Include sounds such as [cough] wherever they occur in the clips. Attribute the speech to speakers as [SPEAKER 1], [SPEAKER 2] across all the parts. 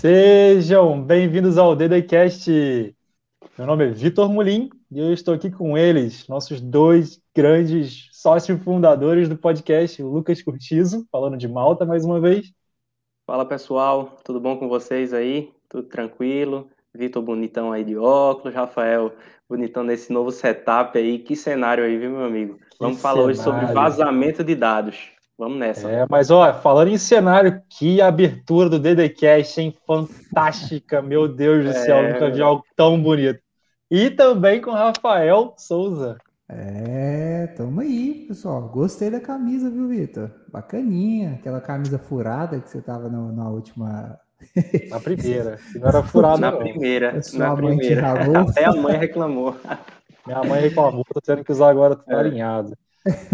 [SPEAKER 1] Sejam bem-vindos ao DDCast. Meu nome é Vitor Mulim e eu estou aqui com eles, nossos dois grandes sócios fundadores do podcast, Lucas Curtizo, falando de Malta mais uma vez.
[SPEAKER 2] Fala pessoal, tudo bom com vocês aí? Tudo tranquilo? Vitor bonitão aí de óculos, Rafael bonitão nesse novo setup aí. Que cenário aí, viu, meu amigo? Que Vamos cenário. falar hoje sobre vazamento de dados. Vamos nessa.
[SPEAKER 1] É, mas ó, falando em cenário, que abertura do DDCast, hein? Fantástica, meu Deus do céu, é... nunca vi algo tão bonito. E também com Rafael Souza.
[SPEAKER 3] É, tamo aí, pessoal. Gostei da camisa, viu, Vitor? Bacaninha, aquela camisa furada que você tava no, na última.
[SPEAKER 1] Na primeira. não era furada,
[SPEAKER 2] na
[SPEAKER 1] não.
[SPEAKER 2] primeira. Na primeira. Até a mãe reclamou.
[SPEAKER 1] Minha mãe reclamou, tô tendo que usar agora tudo é. alinhado.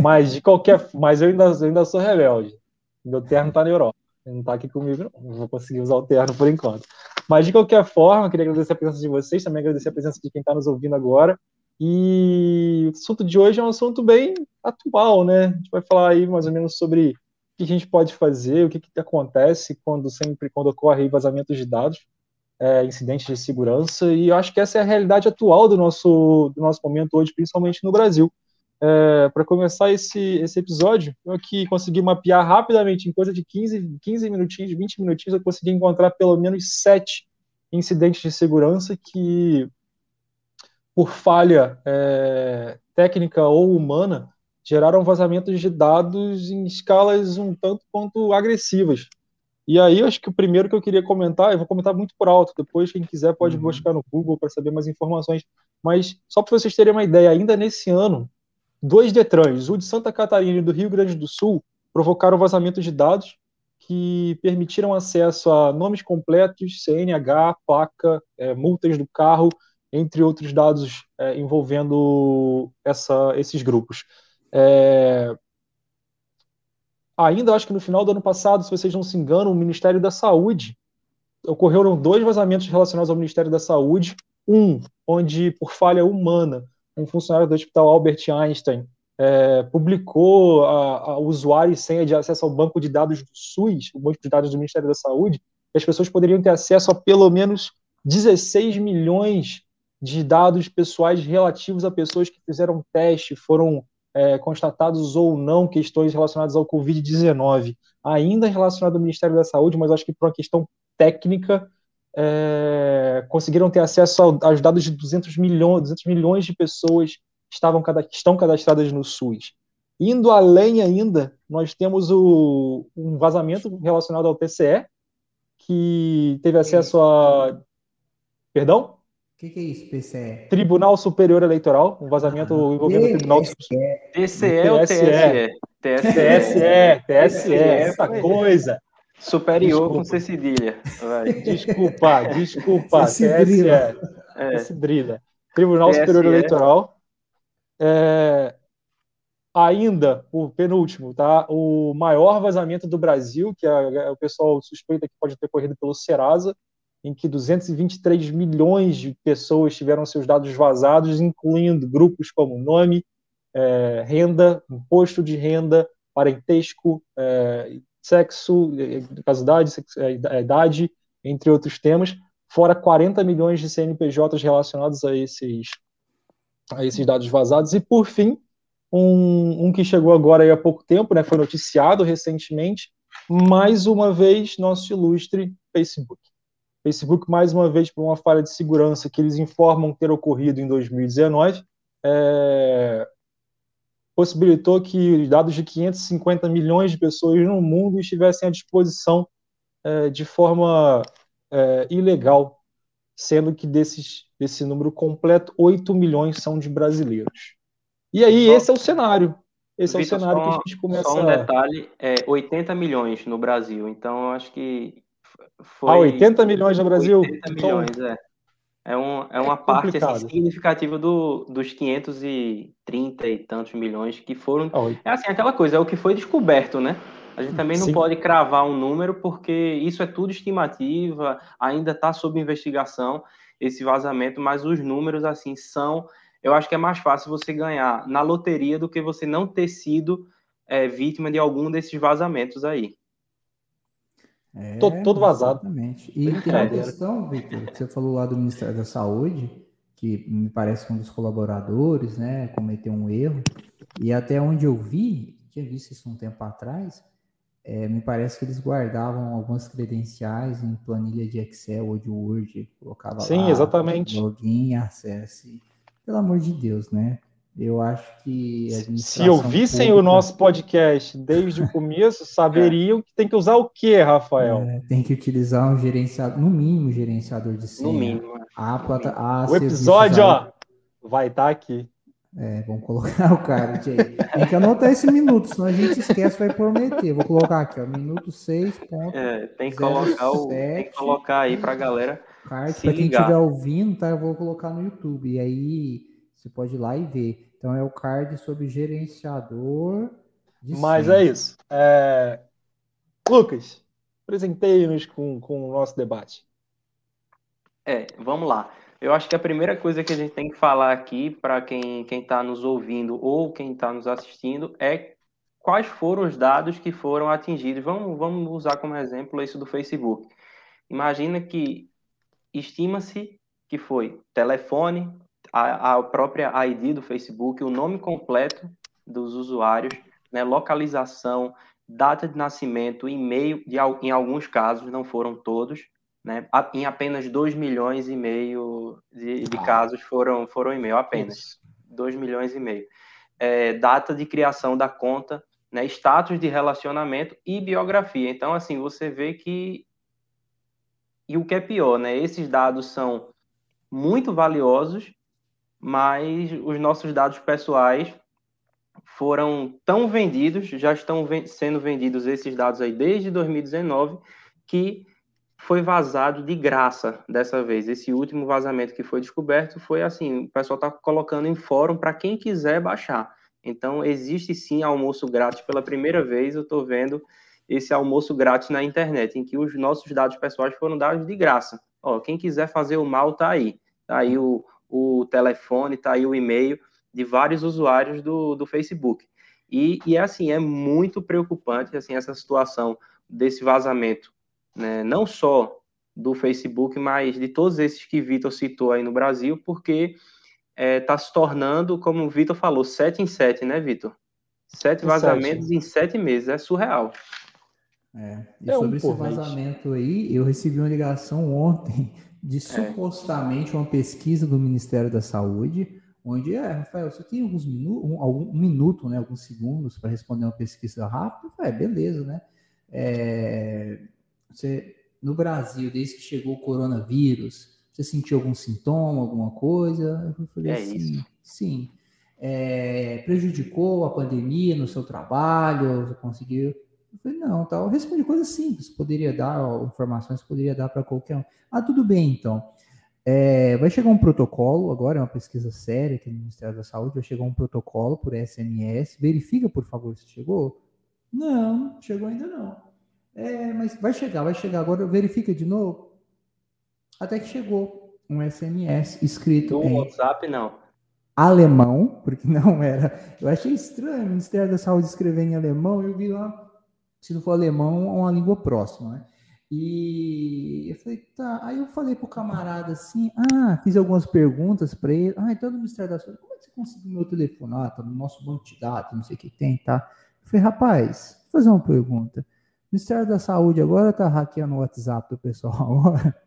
[SPEAKER 1] Mas de qualquer, mas eu ainda, eu ainda sou rebelde. Meu terno tá na Europa. Ele não tá aqui comigo, não. Não vou conseguir usar o terno por enquanto. Mas de qualquer forma, queria agradecer a presença de vocês, também agradecer a presença de quem está nos ouvindo agora. E o assunto de hoje é um assunto bem atual, né? A gente vai falar aí mais ou menos sobre o que a gente pode fazer, o que, que acontece quando sempre quando ocorre vazamentos de dados, é, incidentes de segurança. E eu acho que essa é a realidade atual do nosso do nosso momento hoje, principalmente no Brasil. É, para começar esse, esse episódio, eu aqui consegui mapear rapidamente, em coisa de 15, 15 minutinhos, 20 minutinhos, eu consegui encontrar pelo menos sete incidentes de segurança que, por falha é, técnica ou humana, geraram vazamentos de dados em escalas um tanto quanto agressivas. E aí, acho que o primeiro que eu queria comentar, eu vou comentar muito por alto, depois quem quiser pode uhum. buscar no Google para saber mais informações, mas só para vocês terem uma ideia, ainda nesse ano, Dois Detrans, o de Santa Catarina e do Rio Grande do Sul, provocaram vazamento de dados que permitiram acesso a nomes completos, CNH, placa, é, multas do carro, entre outros dados é, envolvendo essa, esses grupos. É... Ainda acho que no final do ano passado, se vocês não se enganam, o Ministério da Saúde ocorreram dois vazamentos relacionados ao Ministério da Saúde. Um, onde, por falha humana, um funcionário do Hospital Albert Einstein é, publicou a, a usuário e senha de acesso ao banco de dados do SUS, o banco de dados do Ministério da Saúde, que as pessoas poderiam ter acesso a pelo menos 16 milhões de dados pessoais relativos a pessoas que fizeram teste, foram é, constatados ou não questões relacionadas ao Covid-19, ainda relacionado ao Ministério da Saúde, mas acho que por uma questão técnica, é, conseguiram ter acesso aos dados de 200 milhões, 200 milhões de pessoas que estavam, estão cadastradas no SUS. Indo além ainda, nós temos o, um vazamento relacionado ao TCE, que teve acesso a. Perdão?
[SPEAKER 3] O que, que, é isso, PCE?
[SPEAKER 1] Tribunal Superior Eleitoral, um vazamento ah, envolvendo o Tribunal
[SPEAKER 2] Superior. TCE ou TSE?
[SPEAKER 1] TSE, TSE, TSE, essa coisa.
[SPEAKER 2] Superior desculpa. com C cedilha.
[SPEAKER 1] Vai. [laughs] Desculpa, desculpa. TSE. É. Tribunal TSE. Superior Eleitoral. É, ainda, o penúltimo, tá? O maior vazamento do Brasil, que é, o pessoal suspeita que pode ter corrido pelo Serasa, em que 223 milhões de pessoas tiveram seus dados vazados, incluindo grupos como nome, é, renda, imposto de renda, parentesco, é, sexo, casidade, é, idade, entre outros temas, fora 40 milhões de CNPJs relacionados a esses, a esses dados vazados. E, por fim, um, um que chegou agora há pouco tempo, né, foi noticiado recentemente, mais uma vez, nosso ilustre Facebook. Facebook, mais uma vez, por uma falha de segurança que eles informam ter ocorrido em 2019, é, possibilitou que dados de 550 milhões de pessoas no mundo estivessem à disposição é, de forma é, ilegal, sendo que desses, desse número completo, 8 milhões são de brasileiros. E aí, esse é o cenário. Esse Victor, é o cenário só, que a gente começa.
[SPEAKER 2] Só um detalhe: é 80 milhões no Brasil. Então, eu acho que foi.
[SPEAKER 1] Ah, 80 milhões no Brasil?
[SPEAKER 2] 80 milhões, então, é. É, um, é uma é parte assim, significativa do, dos 530 e tantos milhões que foram. É assim, aquela coisa, é o que foi descoberto, né? A gente também não Sim. pode cravar um número, porque isso é tudo estimativa, ainda está sob investigação esse vazamento, mas os números, assim, são. Eu acho que é mais fácil você ganhar na loteria do que você não ter sido é, vítima de algum desses vazamentos aí.
[SPEAKER 1] É, todo, todo vazado.
[SPEAKER 3] Exatamente. E tem uma questão, Victor, que você falou lá do Ministério da Saúde, que me parece que um dos colaboradores, né, cometeu um erro. E até onde eu vi, tinha visto isso um tempo atrás, é, me parece que eles guardavam algumas credenciais em planilha de Excel ou de Word, colocava
[SPEAKER 1] Sim, lá, exatamente.
[SPEAKER 3] login, acesse. Pelo amor de Deus, né? Eu acho que.
[SPEAKER 1] Se ouvissem pública... o nosso podcast desde o começo, [laughs] saberiam que tem que usar o quê, Rafael? É,
[SPEAKER 3] tem que utilizar um gerenciador, no mínimo, gerenciador de senha.
[SPEAKER 2] No mínimo. É.
[SPEAKER 3] A plata, a
[SPEAKER 1] o episódio, ó, vai estar tá aqui.
[SPEAKER 3] É, vamos colocar [laughs] o card aí. Tem que anotar esse minuto, senão a gente esquece, vai prometer. Vou colocar aqui, ó, minuto 6.
[SPEAKER 2] É, tem que colocar, o, tem que colocar aí pra galera.
[SPEAKER 3] Card, para quem estiver ouvindo, tá? Eu vou colocar no YouTube. E aí você pode ir lá e ver. Então é o card sobre gerenciador.
[SPEAKER 1] Mas é isso. É... Lucas, apresentei-nos com, com o nosso debate.
[SPEAKER 2] É, vamos lá. Eu acho que a primeira coisa que a gente tem que falar aqui para quem está nos ouvindo ou quem está nos assistindo é quais foram os dados que foram atingidos. Vamos, vamos usar como exemplo isso do Facebook. Imagina que estima-se que foi telefone, a, a, própria ID do Facebook, o nome completo dos usuários, né, localização, data de nascimento, e-mail, de, em alguns casos, não foram todos, né? Em apenas 2 milhões e meio de, de casos foram, foram e-mail, apenas. 2 milhões e meio. É, data de criação da conta, né? status de relacionamento e biografia. Então, assim, você vê que. E o que é pior, né? Esses dados são muito valiosos, mas os nossos dados pessoais foram tão vendidos, já estão sendo vendidos esses dados aí desde 2019, que foi vazado de graça dessa vez. Esse último vazamento que foi descoberto foi assim: o pessoal está colocando em fórum para quem quiser baixar. Então, existe sim almoço grátis pela primeira vez. Eu estou vendo esse almoço grátis na internet, em que os nossos dados pessoais foram dados de graça. Ó, quem quiser fazer o mal, tá aí. Tá aí o, o telefone, tá aí o e-mail de vários usuários do, do Facebook. E, e é assim, é muito preocupante assim, essa situação desse vazamento né, não só do Facebook, mas de todos esses que Vitor citou aí no Brasil, porque está é, tá se tornando, como o Vitor falou, sete em sete, né, Vitor? Sete vazamentos sete. em sete meses, é surreal.
[SPEAKER 3] É. E é sobre um esse vazamento aí, eu recebi uma ligação ontem de é. supostamente uma pesquisa do Ministério da Saúde, onde, é, Rafael, você tem alguns minutos, um, algum, um minuto, né, alguns segundos para responder uma pesquisa rápida? É, beleza, né? É, você, no Brasil, desde que chegou o coronavírus, você sentiu algum sintoma, alguma coisa? Eu falei é assim, isso. sim. É, prejudicou a pandemia no seu trabalho? Você conseguiu? Eu falei, não, tal. Eu respondi coisas simples, poderia dar ó, informações, poderia dar para qualquer um. Ah, tudo bem, então. É, vai chegar um protocolo, agora é uma pesquisa séria aqui no Ministério da Saúde, vai chegar um protocolo por SMS. Verifica, por favor, se chegou. Não, chegou ainda não. É, mas vai chegar, vai chegar. Agora verifica de novo. Até que chegou um SMS escrito.
[SPEAKER 2] No em WhatsApp, não.
[SPEAKER 3] Alemão, porque [laughs] não era. Eu achei estranho o Ministério da Saúde escrever em alemão. Eu vi lá, se não for alemão, uma língua próxima, né? E eu falei, tá. Aí eu falei pro camarada assim: ah, fiz algumas perguntas para ele. Ah, então no Ministério da Saúde, como é que você conseguiu meu telefone? Ah, tá no nosso banco de dados, não sei o que tem, tá? Eu falei, rapaz, vou fazer uma pergunta. Ministério da Saúde agora tá hackeando o WhatsApp do pessoal [laughs]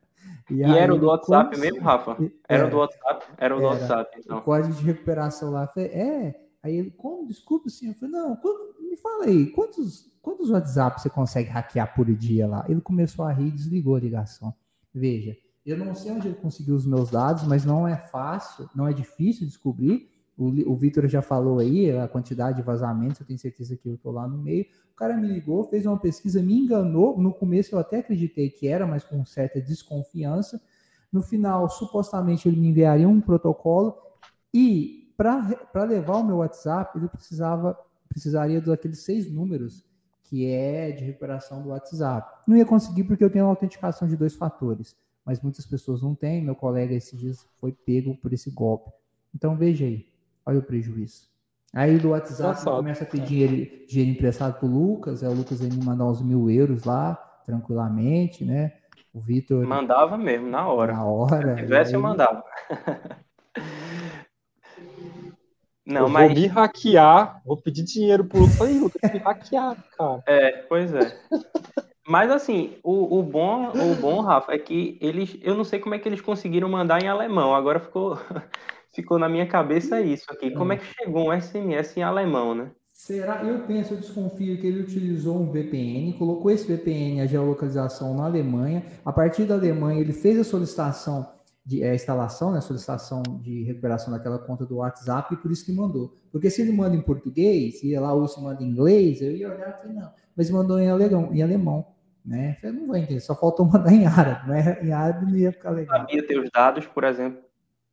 [SPEAKER 2] E, e aí, era o do WhatsApp como... mesmo, Rafa? Era, o do WhatsApp? Era o do WhatsApp, então.
[SPEAKER 3] O código de recuperação lá. Falei, é. Aí ele, como? Desculpa, sim. Eu falei, não, me fala aí, quantos, quantos WhatsApp você consegue hackear por dia lá? Ele começou a rir e desligou a ligação. Veja, eu não sei onde ele conseguiu os meus dados, mas não é fácil, não é difícil descobrir. O, o Vitor já falou aí a quantidade de vazamentos, eu tenho certeza que eu estou lá no meio. O cara me ligou, fez uma pesquisa, me enganou. No começo eu até acreditei que era, mas com certa desconfiança. No final, supostamente, ele me enviaria um protocolo e para levar o meu WhatsApp, ele precisava precisaria daqueles seis números que é de recuperação do WhatsApp. Não ia conseguir porque eu tenho uma autenticação de dois fatores, mas muitas pessoas não têm. Meu colega esses dias foi pego por esse golpe. Então veja aí, Olha o prejuízo. Aí do WhatsApp começa a pedir dinheiro, dinheiro emprestado pro Lucas, é o Lucas ele me mandar uns mil euros lá, tranquilamente, né? O Vitor.
[SPEAKER 2] Mandava mesmo, na hora.
[SPEAKER 3] Na hora.
[SPEAKER 2] Se tivesse, aí... eu mandava. [laughs]
[SPEAKER 1] Não, eu mas... vou me hackear, vou pedir dinheiro pro Lucas. Aí, Lucas, me hackear, cara.
[SPEAKER 2] É, pois é. Mas assim, o, o, bom, o bom, Rafa, é que eles. Eu não sei como é que eles conseguiram mandar em alemão. Agora ficou, [laughs] ficou na minha cabeça isso aqui. Como é que chegou um SMS em alemão, né?
[SPEAKER 3] Será? Eu penso, eu desconfio que ele utilizou um VPN, colocou esse VPN, a geolocalização na Alemanha. A partir da Alemanha, ele fez a solicitação de é, instalação, né, solicitação de recuperação daquela conta do WhatsApp, e por isso que mandou. Porque se ele manda em português, e lá ou se manda em inglês, eu ia olhar e falei, não, mas mandou em alemão, em alemão né? Eu não vou entender, só faltou mandar em árabe, né? [laughs] Em árabe não ia ficar legal.
[SPEAKER 2] Sabia ter os dados, por exemplo,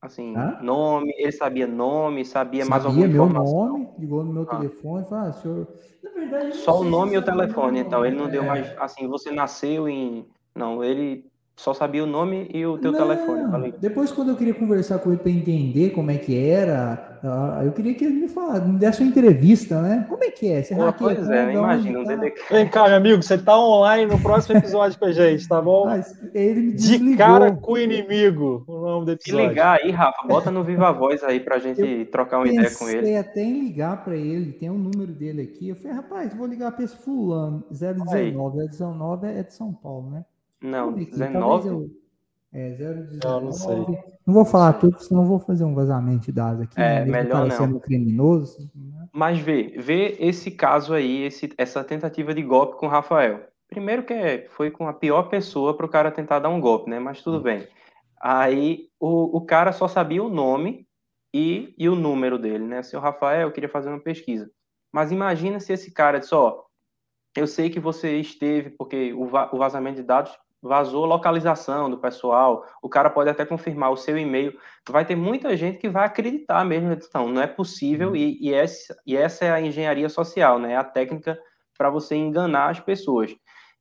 [SPEAKER 2] assim, Hã? nome, ele sabia nome, sabia,
[SPEAKER 3] sabia
[SPEAKER 2] mais alguma
[SPEAKER 3] meu nome, ligou no meu ah. telefone, falou, ah, senhor...
[SPEAKER 2] Na verdade, Só o nome e o telefone, então, ele não é. deu mais, assim, você nasceu em... Não, ele só sabia o nome e o teu não, telefone. Falei.
[SPEAKER 3] Depois, quando eu queria conversar com ele para entender como é que era, ah, eu queria que ele me falasse, me desse uma entrevista, né? Como é que é?
[SPEAKER 2] Você Pô, pois é, imagina.
[SPEAKER 1] Tá? Vem cá, meu amigo, você tá online no próximo episódio com a gente, tá bom? Mas ele me De cara com o inimigo, o nome do episódio.
[SPEAKER 2] Se ligar aí, Rafa, bota no Viva Voz aí pra gente eu trocar uma ideia com ele.
[SPEAKER 3] Eu até em ligar para ele, tem um número dele aqui. Eu falei, rapaz, vou ligar para esse fulano, 019, 019 é de São Paulo, né?
[SPEAKER 2] Não, 19? Eu...
[SPEAKER 3] É, 019. Não, não sei. Não vou falar tudo, senão vou fazer um vazamento de dados aqui.
[SPEAKER 2] É, né? melhor não.
[SPEAKER 3] Sendo criminoso. Né?
[SPEAKER 2] Mas vê, vê esse caso aí, esse, essa tentativa de golpe com o Rafael. Primeiro que é, foi com a pior pessoa para o cara tentar dar um golpe, né? Mas tudo bem. Aí o, o cara só sabia o nome e, e o número dele, né? Seu Rafael, eu queria fazer uma pesquisa. Mas imagina se esse cara disse, ó, eu sei que você esteve, porque o, va o vazamento de dados vazou localização do pessoal, o cara pode até confirmar o seu e-mail, vai ter muita gente que vai acreditar mesmo, então, não é possível, uhum. e, e, essa, e essa é a engenharia social, né, é a técnica para você enganar as pessoas.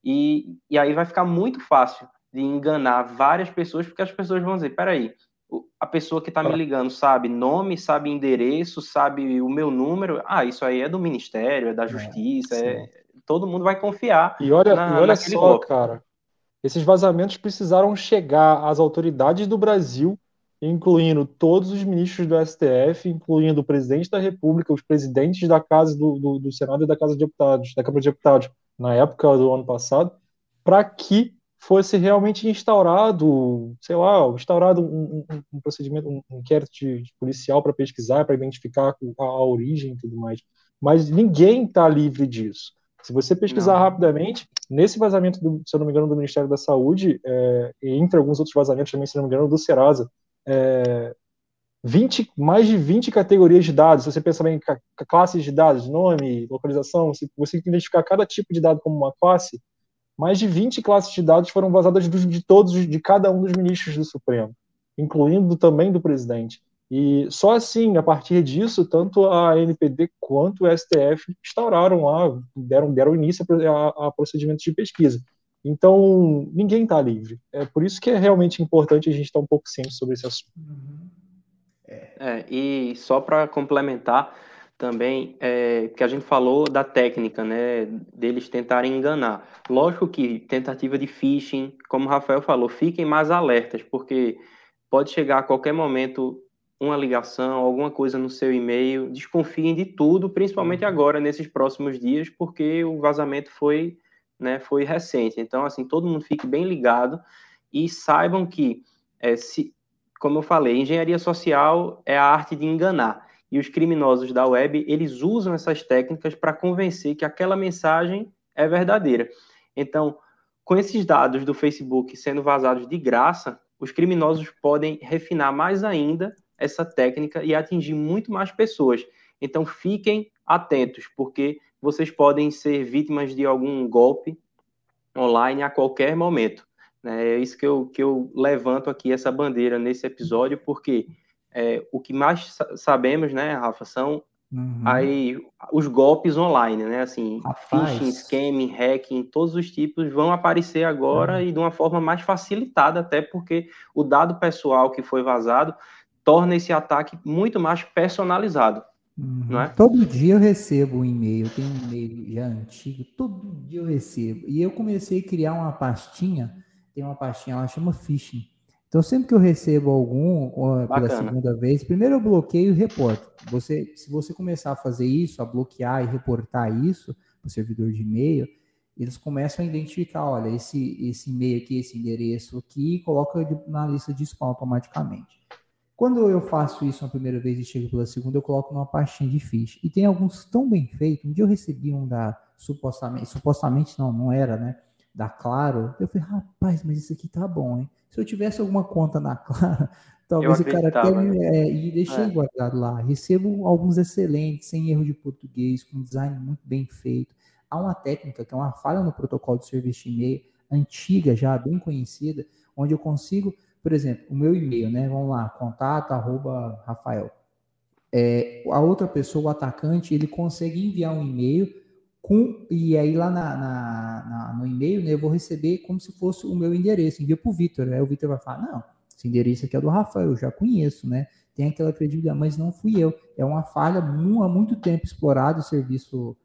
[SPEAKER 2] E, e aí vai ficar muito fácil de enganar várias pessoas, porque as pessoas vão dizer, peraí, a pessoa que está me ligando sabe nome, sabe endereço, sabe o meu número, ah, isso aí é do Ministério, é da é, Justiça, é, é todo mundo vai confiar.
[SPEAKER 1] E olha, na, e olha só, bloco. cara, esses vazamentos precisaram chegar às autoridades do Brasil, incluindo todos os ministros do STF, incluindo o presidente da República, os presidentes da Casa do, do, do Senado e da Casa de Deputados, da Câmara de Deputados, na época do ano passado, para que fosse realmente instaurado, sei lá, instaurado um, um, um procedimento, um, inquérito de, policial para pesquisar, para identificar a, a, origem e tudo mais. Mas ninguém está livre disso. Se você pesquisar não. rapidamente, nesse vazamento, do, se eu não me engano, do Ministério da Saúde, é, e entre alguns outros vazamentos também, se não me engano, do Serasa, é, 20, mais de 20 categorias de dados, se você pensar em classes de dados, nome, localização, se você identificar cada tipo de dado como uma classe, mais de 20 classes de dados foram vazadas de todos, de cada um dos ministros do Supremo, incluindo também do presidente. E só assim, a partir disso, tanto a NPD quanto o STF instauraram lá, deram, deram início a, a procedimentos de pesquisa. Então, ninguém está livre. É por isso que é realmente importante a gente estar um pouco ciente sobre esse assunto.
[SPEAKER 2] É, e só para complementar também, é, que a gente falou da técnica, né, deles tentarem enganar. Lógico que tentativa de phishing, como o Rafael falou, fiquem mais alertas, porque pode chegar a qualquer momento uma ligação, alguma coisa no seu e-mail, desconfiem de tudo, principalmente uhum. agora, nesses próximos dias, porque o vazamento foi, né, foi recente. Então, assim, todo mundo fique bem ligado e saibam que, é, se, como eu falei, engenharia social é a arte de enganar. E os criminosos da web, eles usam essas técnicas para convencer que aquela mensagem é verdadeira. Então, com esses dados do Facebook sendo vazados de graça, os criminosos podem refinar mais ainda essa técnica e atingir muito mais pessoas. Então fiquem atentos, porque vocês podem ser vítimas de algum golpe online a qualquer momento. Né? É isso que eu, que eu levanto aqui, essa bandeira nesse episódio, porque é, o que mais sabemos, né, Rafa, são uhum. aí os golpes online, né? Assim, Rapaz. phishing, scamming, hacking, todos os tipos vão aparecer agora uhum. e de uma forma mais facilitada, até porque o dado pessoal que foi vazado torna esse ataque muito mais personalizado.
[SPEAKER 3] Uhum. Não é? Todo dia eu recebo um e-mail, tem um e-mail já antigo, todo dia eu recebo. E eu comecei a criar uma pastinha, tem uma pastinha lá, chama Phishing. Então, sempre que eu recebo algum pela segunda vez, primeiro eu bloqueio e reporto. Você, se você começar a fazer isso, a bloquear e reportar isso para o servidor de e-mail, eles começam a identificar, olha, esse, esse e-mail aqui, esse endereço aqui, e coloca na lista de spam automaticamente. Quando eu faço isso uma primeira vez e chego pela segunda, eu coloco numa pastinha de ficha. E tem alguns tão bem feitos. Um dia eu recebi um da supostamente, supostamente não, não era, né? Da Claro. Eu falei, rapaz, mas isso aqui tá bom, hein? Se eu tivesse alguma conta na Claro, [laughs] talvez o cara até me, né? é, e deixei é. guardado lá. Recebo alguns excelentes, sem erro de português, com design muito bem feito. Há uma técnica que é uma falha no protocolo de serviço de e-mail, antiga já, bem conhecida, onde eu consigo por exemplo, o meu e-mail, né? Vamos lá, contato, arroba, Rafael. É, a outra pessoa, o atacante, ele consegue enviar um e-mail com, e aí lá na, na, na, no e-mail, né, eu vou receber como se fosse o meu endereço, envia para o Vitor, aí o Vitor vai falar, não, esse endereço aqui é do Rafael, eu já conheço, né, tem aquela credibilidade, mas não fui eu, é uma falha há muito tempo explorado o serviço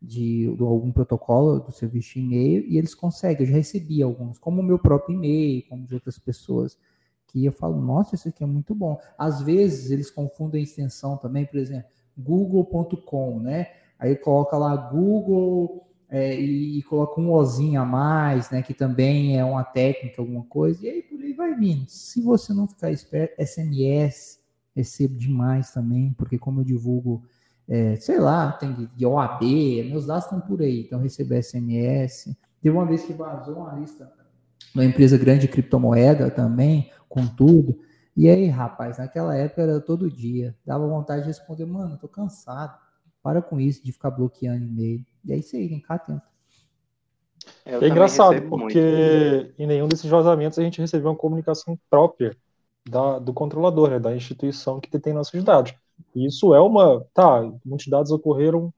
[SPEAKER 3] de, de, algum protocolo do serviço de e-mail e eles conseguem. Eu já recebi alguns, como o meu próprio e-mail, como de outras pessoas, que eu falo, nossa, isso aqui é muito bom. Às vezes eles confundem a extensão também, por exemplo, google.com, né? Aí coloca lá Google é, e, e, coloca um ozinho a mais, né? Que também é uma técnica, alguma coisa, e aí por aí vai vindo. Se você não ficar esperto, SMS, recebo demais também, porque como eu divulgo é, sei lá, tem de OAB, meus dados estão por aí, então receber SMS. Teve uma vez que vazou uma lista uma empresa grande de criptomoeda também, com tudo. E aí, rapaz, naquela época era todo dia. Dava vontade de responder, mano, tô cansado. Para com isso de ficar bloqueando e-mail. E aí você vem cá atento.
[SPEAKER 1] É, é engraçado, porque muito. em nenhum desses vazamentos a gente recebeu uma comunicação própria da, do controlador, né, da instituição que detém nossos dados. Isso é uma. Tá, muitos dados ocorreram.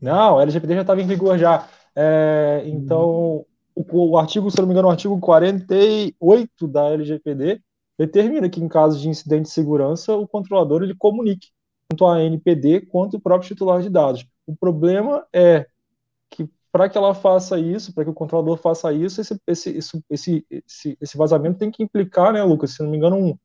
[SPEAKER 1] Não, a LGPD já estava em vigor já. É, então, o, o, artigo, se não me engano, o artigo 48 da LGPD determina que, em caso de incidente de segurança, o controlador ele comunique tanto a NPD quanto o próprio titular de dados. O problema é que, para que ela faça isso, para que o controlador faça isso, esse, esse, esse, esse, esse vazamento tem que implicar, né, Lucas, se não me engano, um,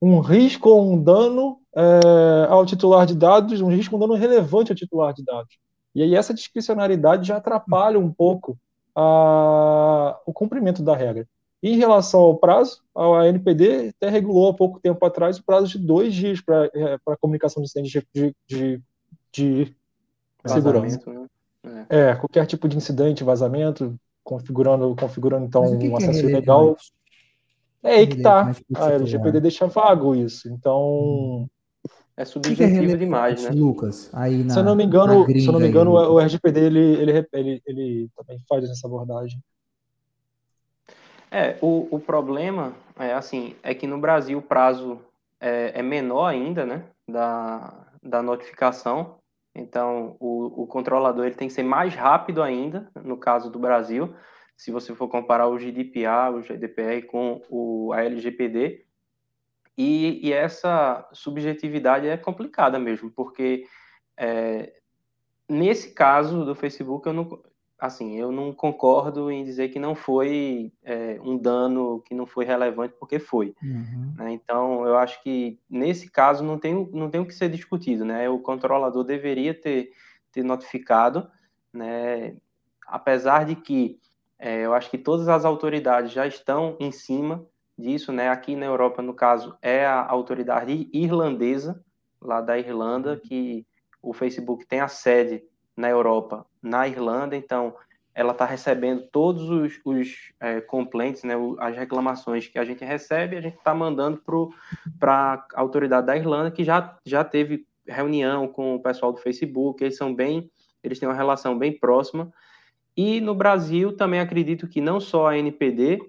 [SPEAKER 1] um risco ou um dano é, ao titular de dados, um risco, um dano relevante ao titular de dados. E aí essa discricionariedade já atrapalha um pouco a, o cumprimento da regra. em relação ao prazo, a NPD até regulou há pouco tempo atrás o prazo de dois dias para é, a comunicação de incidente de, de, de segurança. Né? É. é. qualquer tipo de incidente, vazamento, configurando, configurando então um acesso é ilegal. É aí que tá. A LGPD deixa vago isso. Então.
[SPEAKER 2] É subjetivo que que é demais, né?
[SPEAKER 3] Lucas, aí na,
[SPEAKER 1] se eu não me engano, se eu não me engano, aí, o RGPD ele, ele, ele, ele também faz essa abordagem.
[SPEAKER 2] É, o, o problema é assim, é que no Brasil o prazo é, é menor ainda, né, da, da notificação. Então, o, o controlador ele tem que ser mais rápido ainda, no caso do Brasil se você for comparar o GDPR, o GDPR com o, a LGPD. E, e essa subjetividade é complicada mesmo, porque é, nesse caso do Facebook, eu não, assim, eu não concordo em dizer que não foi é, um dano que não foi relevante, porque foi. Uhum. Né? Então, eu acho que nesse caso não tem, não tem o que ser discutido, né? O controlador deveria ter, ter notificado, né? Apesar de que é, eu acho que todas as autoridades já estão em cima disso, né? Aqui na Europa, no caso, é a autoridade irlandesa, lá da Irlanda, uhum. que o Facebook tem a sede na Europa, na Irlanda, então ela está recebendo todos os, os é, complaints, né, as reclamações que a gente recebe, a gente está mandando para a autoridade da Irlanda, que já, já teve reunião com o pessoal do Facebook, eles são bem, eles têm uma relação bem próxima, e no Brasil também acredito que não só a NPD,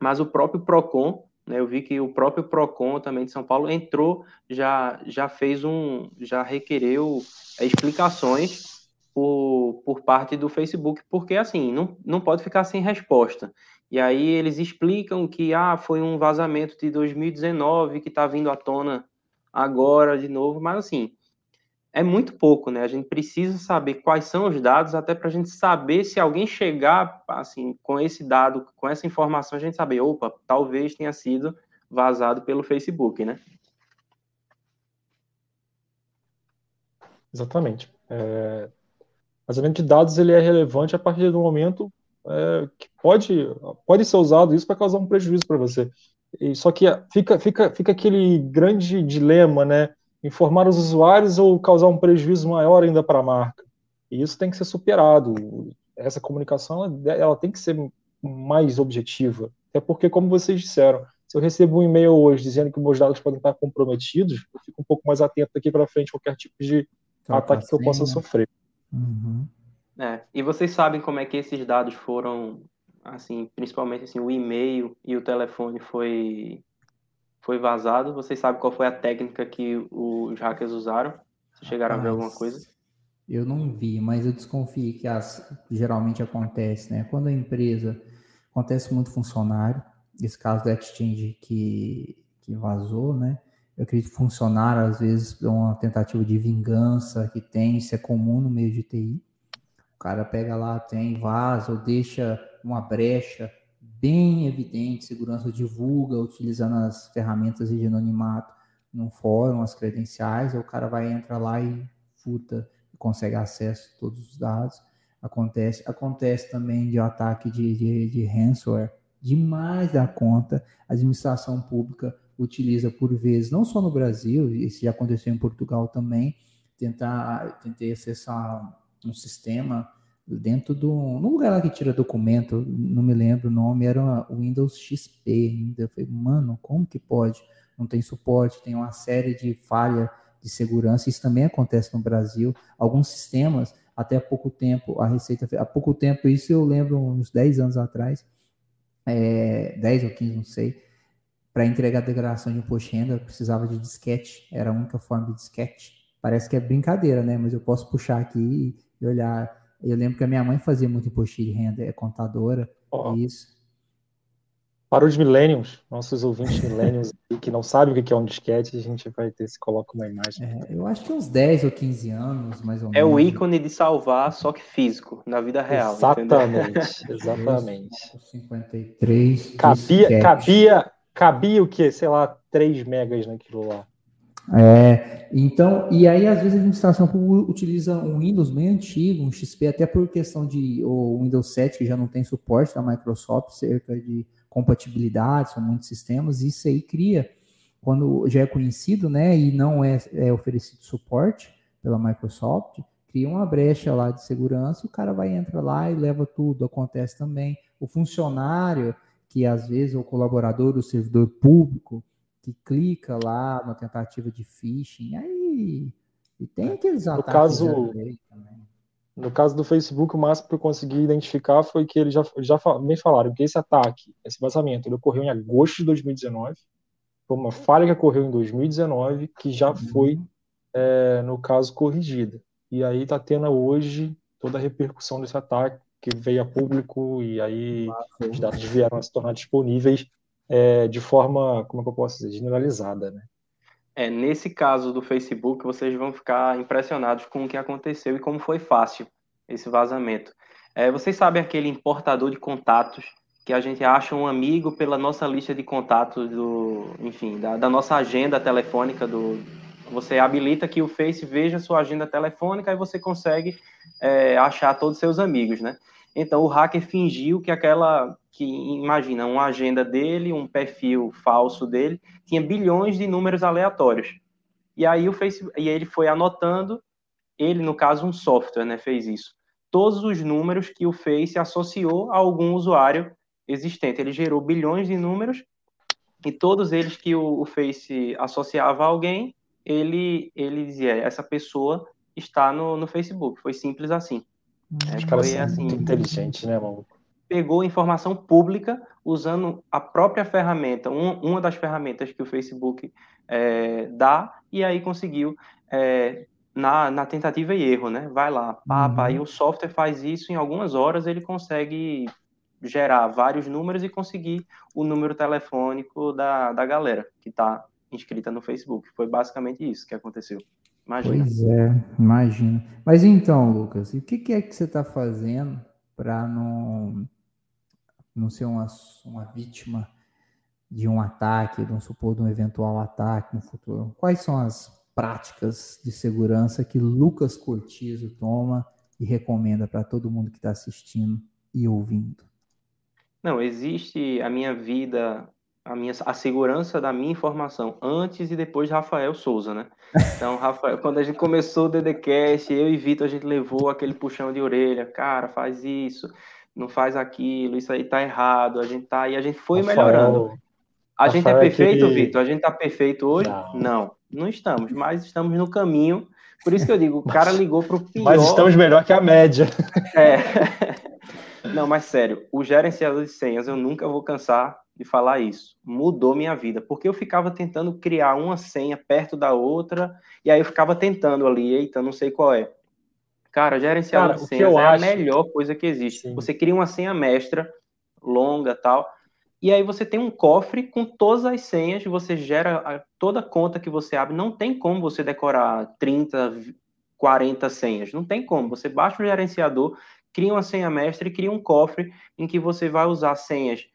[SPEAKER 2] mas o próprio Procon, né, eu vi que o próprio Procon também de São Paulo entrou, já já fez um, já requereu é, explicações por, por parte do Facebook, porque assim não, não pode ficar sem resposta. E aí eles explicam que ah, foi um vazamento de 2019 que está vindo à tona agora de novo, mas assim é muito pouco, né? A gente precisa saber quais são os dados, até para a gente saber se alguém chegar assim com esse dado, com essa informação, a gente saber, opa, talvez tenha sido vazado pelo Facebook, né?
[SPEAKER 1] Exatamente. É, vazamento de dados ele é relevante a partir do momento é, que pode, pode ser usado isso para causar um prejuízo para você. E, só que fica, fica, fica aquele grande dilema, né? Informar os usuários ou causar um prejuízo maior ainda para a marca. E isso tem que ser superado. Essa comunicação ela, tem que ser mais objetiva. Até porque, como vocês disseram, se eu recebo um e-mail hoje dizendo que meus dados podem estar comprometidos, eu fico um pouco mais atento daqui para frente a qualquer tipo de então, ataque que eu possa né? sofrer.
[SPEAKER 2] Uhum. É, e vocês sabem como é que esses dados foram, assim, principalmente assim, o e-mail e o telefone foi foi vazado. Vocês sabem qual foi a técnica que os hackers usaram? Vocês chegaram a ver alguma coisa?
[SPEAKER 3] Eu não vi, mas eu desconfio que as, geralmente acontece, né? Quando a empresa acontece muito funcionário, esse caso do Exchange que, que vazou, né? Eu acredito que funcionário, às vezes, é uma tentativa de vingança que tem, isso é comum no meio de TI. O cara pega lá, tem, vaza ou deixa uma brecha bem evidente, segurança divulga, utilizando as ferramentas de anonimato no fórum, as credenciais, o cara vai, entra lá e furta, consegue acesso a todos os dados. Acontece, acontece também de ataque de, de, de ransomware, demais da conta. A administração pública utiliza por vezes, não só no Brasil, isso já aconteceu em Portugal também, tentar, tentei acessar um sistema dentro do no lugar lá que tira documento, não me lembro o nome, era o Windows XP ainda. Eu falei, mano, como que pode? Não tem suporte, tem uma série de falha de segurança. Isso também acontece no Brasil. Alguns sistemas, até há pouco tempo, a Receita, há pouco tempo, isso eu lembro uns 10 anos atrás, é, 10 ou 15, não sei, para entregar a declaração de imposto de renda, precisava de disquete, era a única forma de disquete. Parece que é brincadeira, né? Mas eu posso puxar aqui e olhar eu lembro que a minha mãe fazia muito imposto de renda, é contadora, oh. isso.
[SPEAKER 1] Para os millennials, nossos ouvintes millennials que não sabem o que é um disquete, a gente vai ter, se coloca uma imagem.
[SPEAKER 3] É, eu acho que uns 10 ou 15 anos, mais ou
[SPEAKER 2] menos. É o ícone de salvar, só que físico, na vida real.
[SPEAKER 1] Exatamente, exatamente.
[SPEAKER 3] 53.
[SPEAKER 1] Cabia, cabia, cabia o quê? Sei lá, 3 megas naquilo lá.
[SPEAKER 3] É, então, e aí às vezes a administração pública utiliza um Windows bem antigo, um XP, até por questão de o Windows 7 que já não tem suporte da Microsoft, cerca de compatibilidade, são muitos sistemas, e isso aí cria, quando já é conhecido, né, e não é, é oferecido suporte pela Microsoft, cria uma brecha lá de segurança, o cara vai entrar lá e leva tudo, acontece também. O funcionário, que às vezes o colaborador, o servidor público, que clica lá na tentativa de phishing, aí e tem aqueles
[SPEAKER 1] no caso No caso do Facebook, o máximo que eu consegui identificar foi que eles já, já me falaram que esse ataque, esse vazamento, ele ocorreu em agosto de 2019. Foi uma falha que ocorreu em 2019, que já uhum. foi, é, no caso, corrigida. E aí está tendo hoje toda a repercussão desse ataque que veio a público e aí os dados vieram a se tornar disponíveis é, de forma, como é que eu posso dizer, generalizada, né?
[SPEAKER 2] É, nesse caso do Facebook, vocês vão ficar impressionados com o que aconteceu e como foi fácil esse vazamento. É, vocês sabem aquele importador de contatos que a gente acha um amigo pela nossa lista de contatos do, enfim, da, da nossa agenda telefônica do, você habilita que o Face veja sua agenda telefônica e você consegue é, achar todos os seus amigos, né? Então o hacker fingiu que aquela que imagina uma agenda dele, um perfil falso dele, tinha bilhões de números aleatórios. E aí o Facebook, e ele foi anotando, ele no caso um software, né, fez isso. Todos os números que o Face associou a algum usuário existente. Ele gerou bilhões de números e todos eles que o, o Face associava a alguém, ele ele dizia essa pessoa está no, no Facebook. Foi simples assim.
[SPEAKER 1] É, foi assim, inteligente, né, maluco?
[SPEAKER 2] pegou informação pública usando a própria ferramenta, um, uma das ferramentas que o Facebook é, dá, e aí conseguiu, é, na, na, tentativa e erro, né? Vai lá, papa, uhum. aí o software faz isso, em algumas horas ele consegue gerar vários números e conseguir o número telefônico da, da galera que está inscrita no Facebook. Foi basicamente isso que aconteceu.
[SPEAKER 3] Imagina. Pois é, imagina. Mas então, Lucas, o que, que é que você está fazendo para não, não ser uma, uma vítima de um ataque, vamos supor, de um eventual ataque no futuro? Quais são as práticas de segurança que Lucas Cortizo toma e recomenda para todo mundo que está assistindo e ouvindo?
[SPEAKER 2] Não, existe a minha vida a, minha, a segurança da minha informação antes e depois de Rafael Souza, né? Então, [laughs] Rafael, quando a gente começou o DDCast, eu e Vitor, a gente levou aquele puxão de orelha, cara, faz isso, não faz aquilo, isso aí tá errado, a gente tá, e a gente foi Rafael, melhorando. A Rafael gente é perfeito, é que... Vitor? A gente tá perfeito hoje? Não. não, não estamos, mas estamos no caminho. Por isso que eu digo, o cara ligou pro pior.
[SPEAKER 1] Mas estamos melhor que a média.
[SPEAKER 2] É. [laughs] Não, mas sério, o gerenciador de senhas, eu nunca vou cansar de falar isso. Mudou minha vida, porque eu ficava tentando criar uma senha perto da outra, e aí eu ficava tentando ali, eita, não sei qual é. Cara, gerenciador Cara, senhas é acho... a melhor coisa que existe. Sim. Você cria uma senha mestra, longa tal, e aí você tem um cofre com todas as senhas, você gera toda conta que você abre, não tem como você decorar 30, 40 senhas, não tem como. Você baixa o gerenciador, cria uma senha mestra e cria um cofre em que você vai usar senhas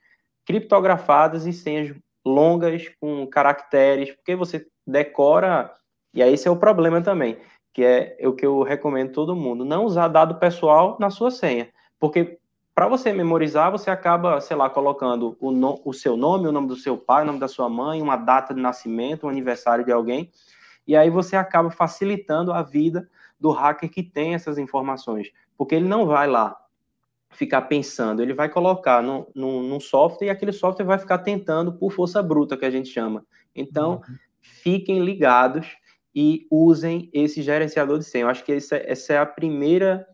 [SPEAKER 2] criptografadas e senhas longas com caracteres, porque você decora, e aí esse é o problema também, que é o que eu recomendo todo mundo, não usar dado pessoal na sua senha, porque para você memorizar, você acaba, sei lá, colocando o, no, o seu nome, o nome do seu pai, o nome da sua mãe, uma data de nascimento, um aniversário de alguém, e aí você acaba facilitando a vida do hacker que tem essas informações, porque ele não vai lá ficar pensando, ele vai colocar no, no, num software e aquele software vai ficar tentando por força bruta, que a gente chama. Então, uhum. fiquem ligados e usem esse gerenciador de senha. Eu acho que essa, essa é a primeira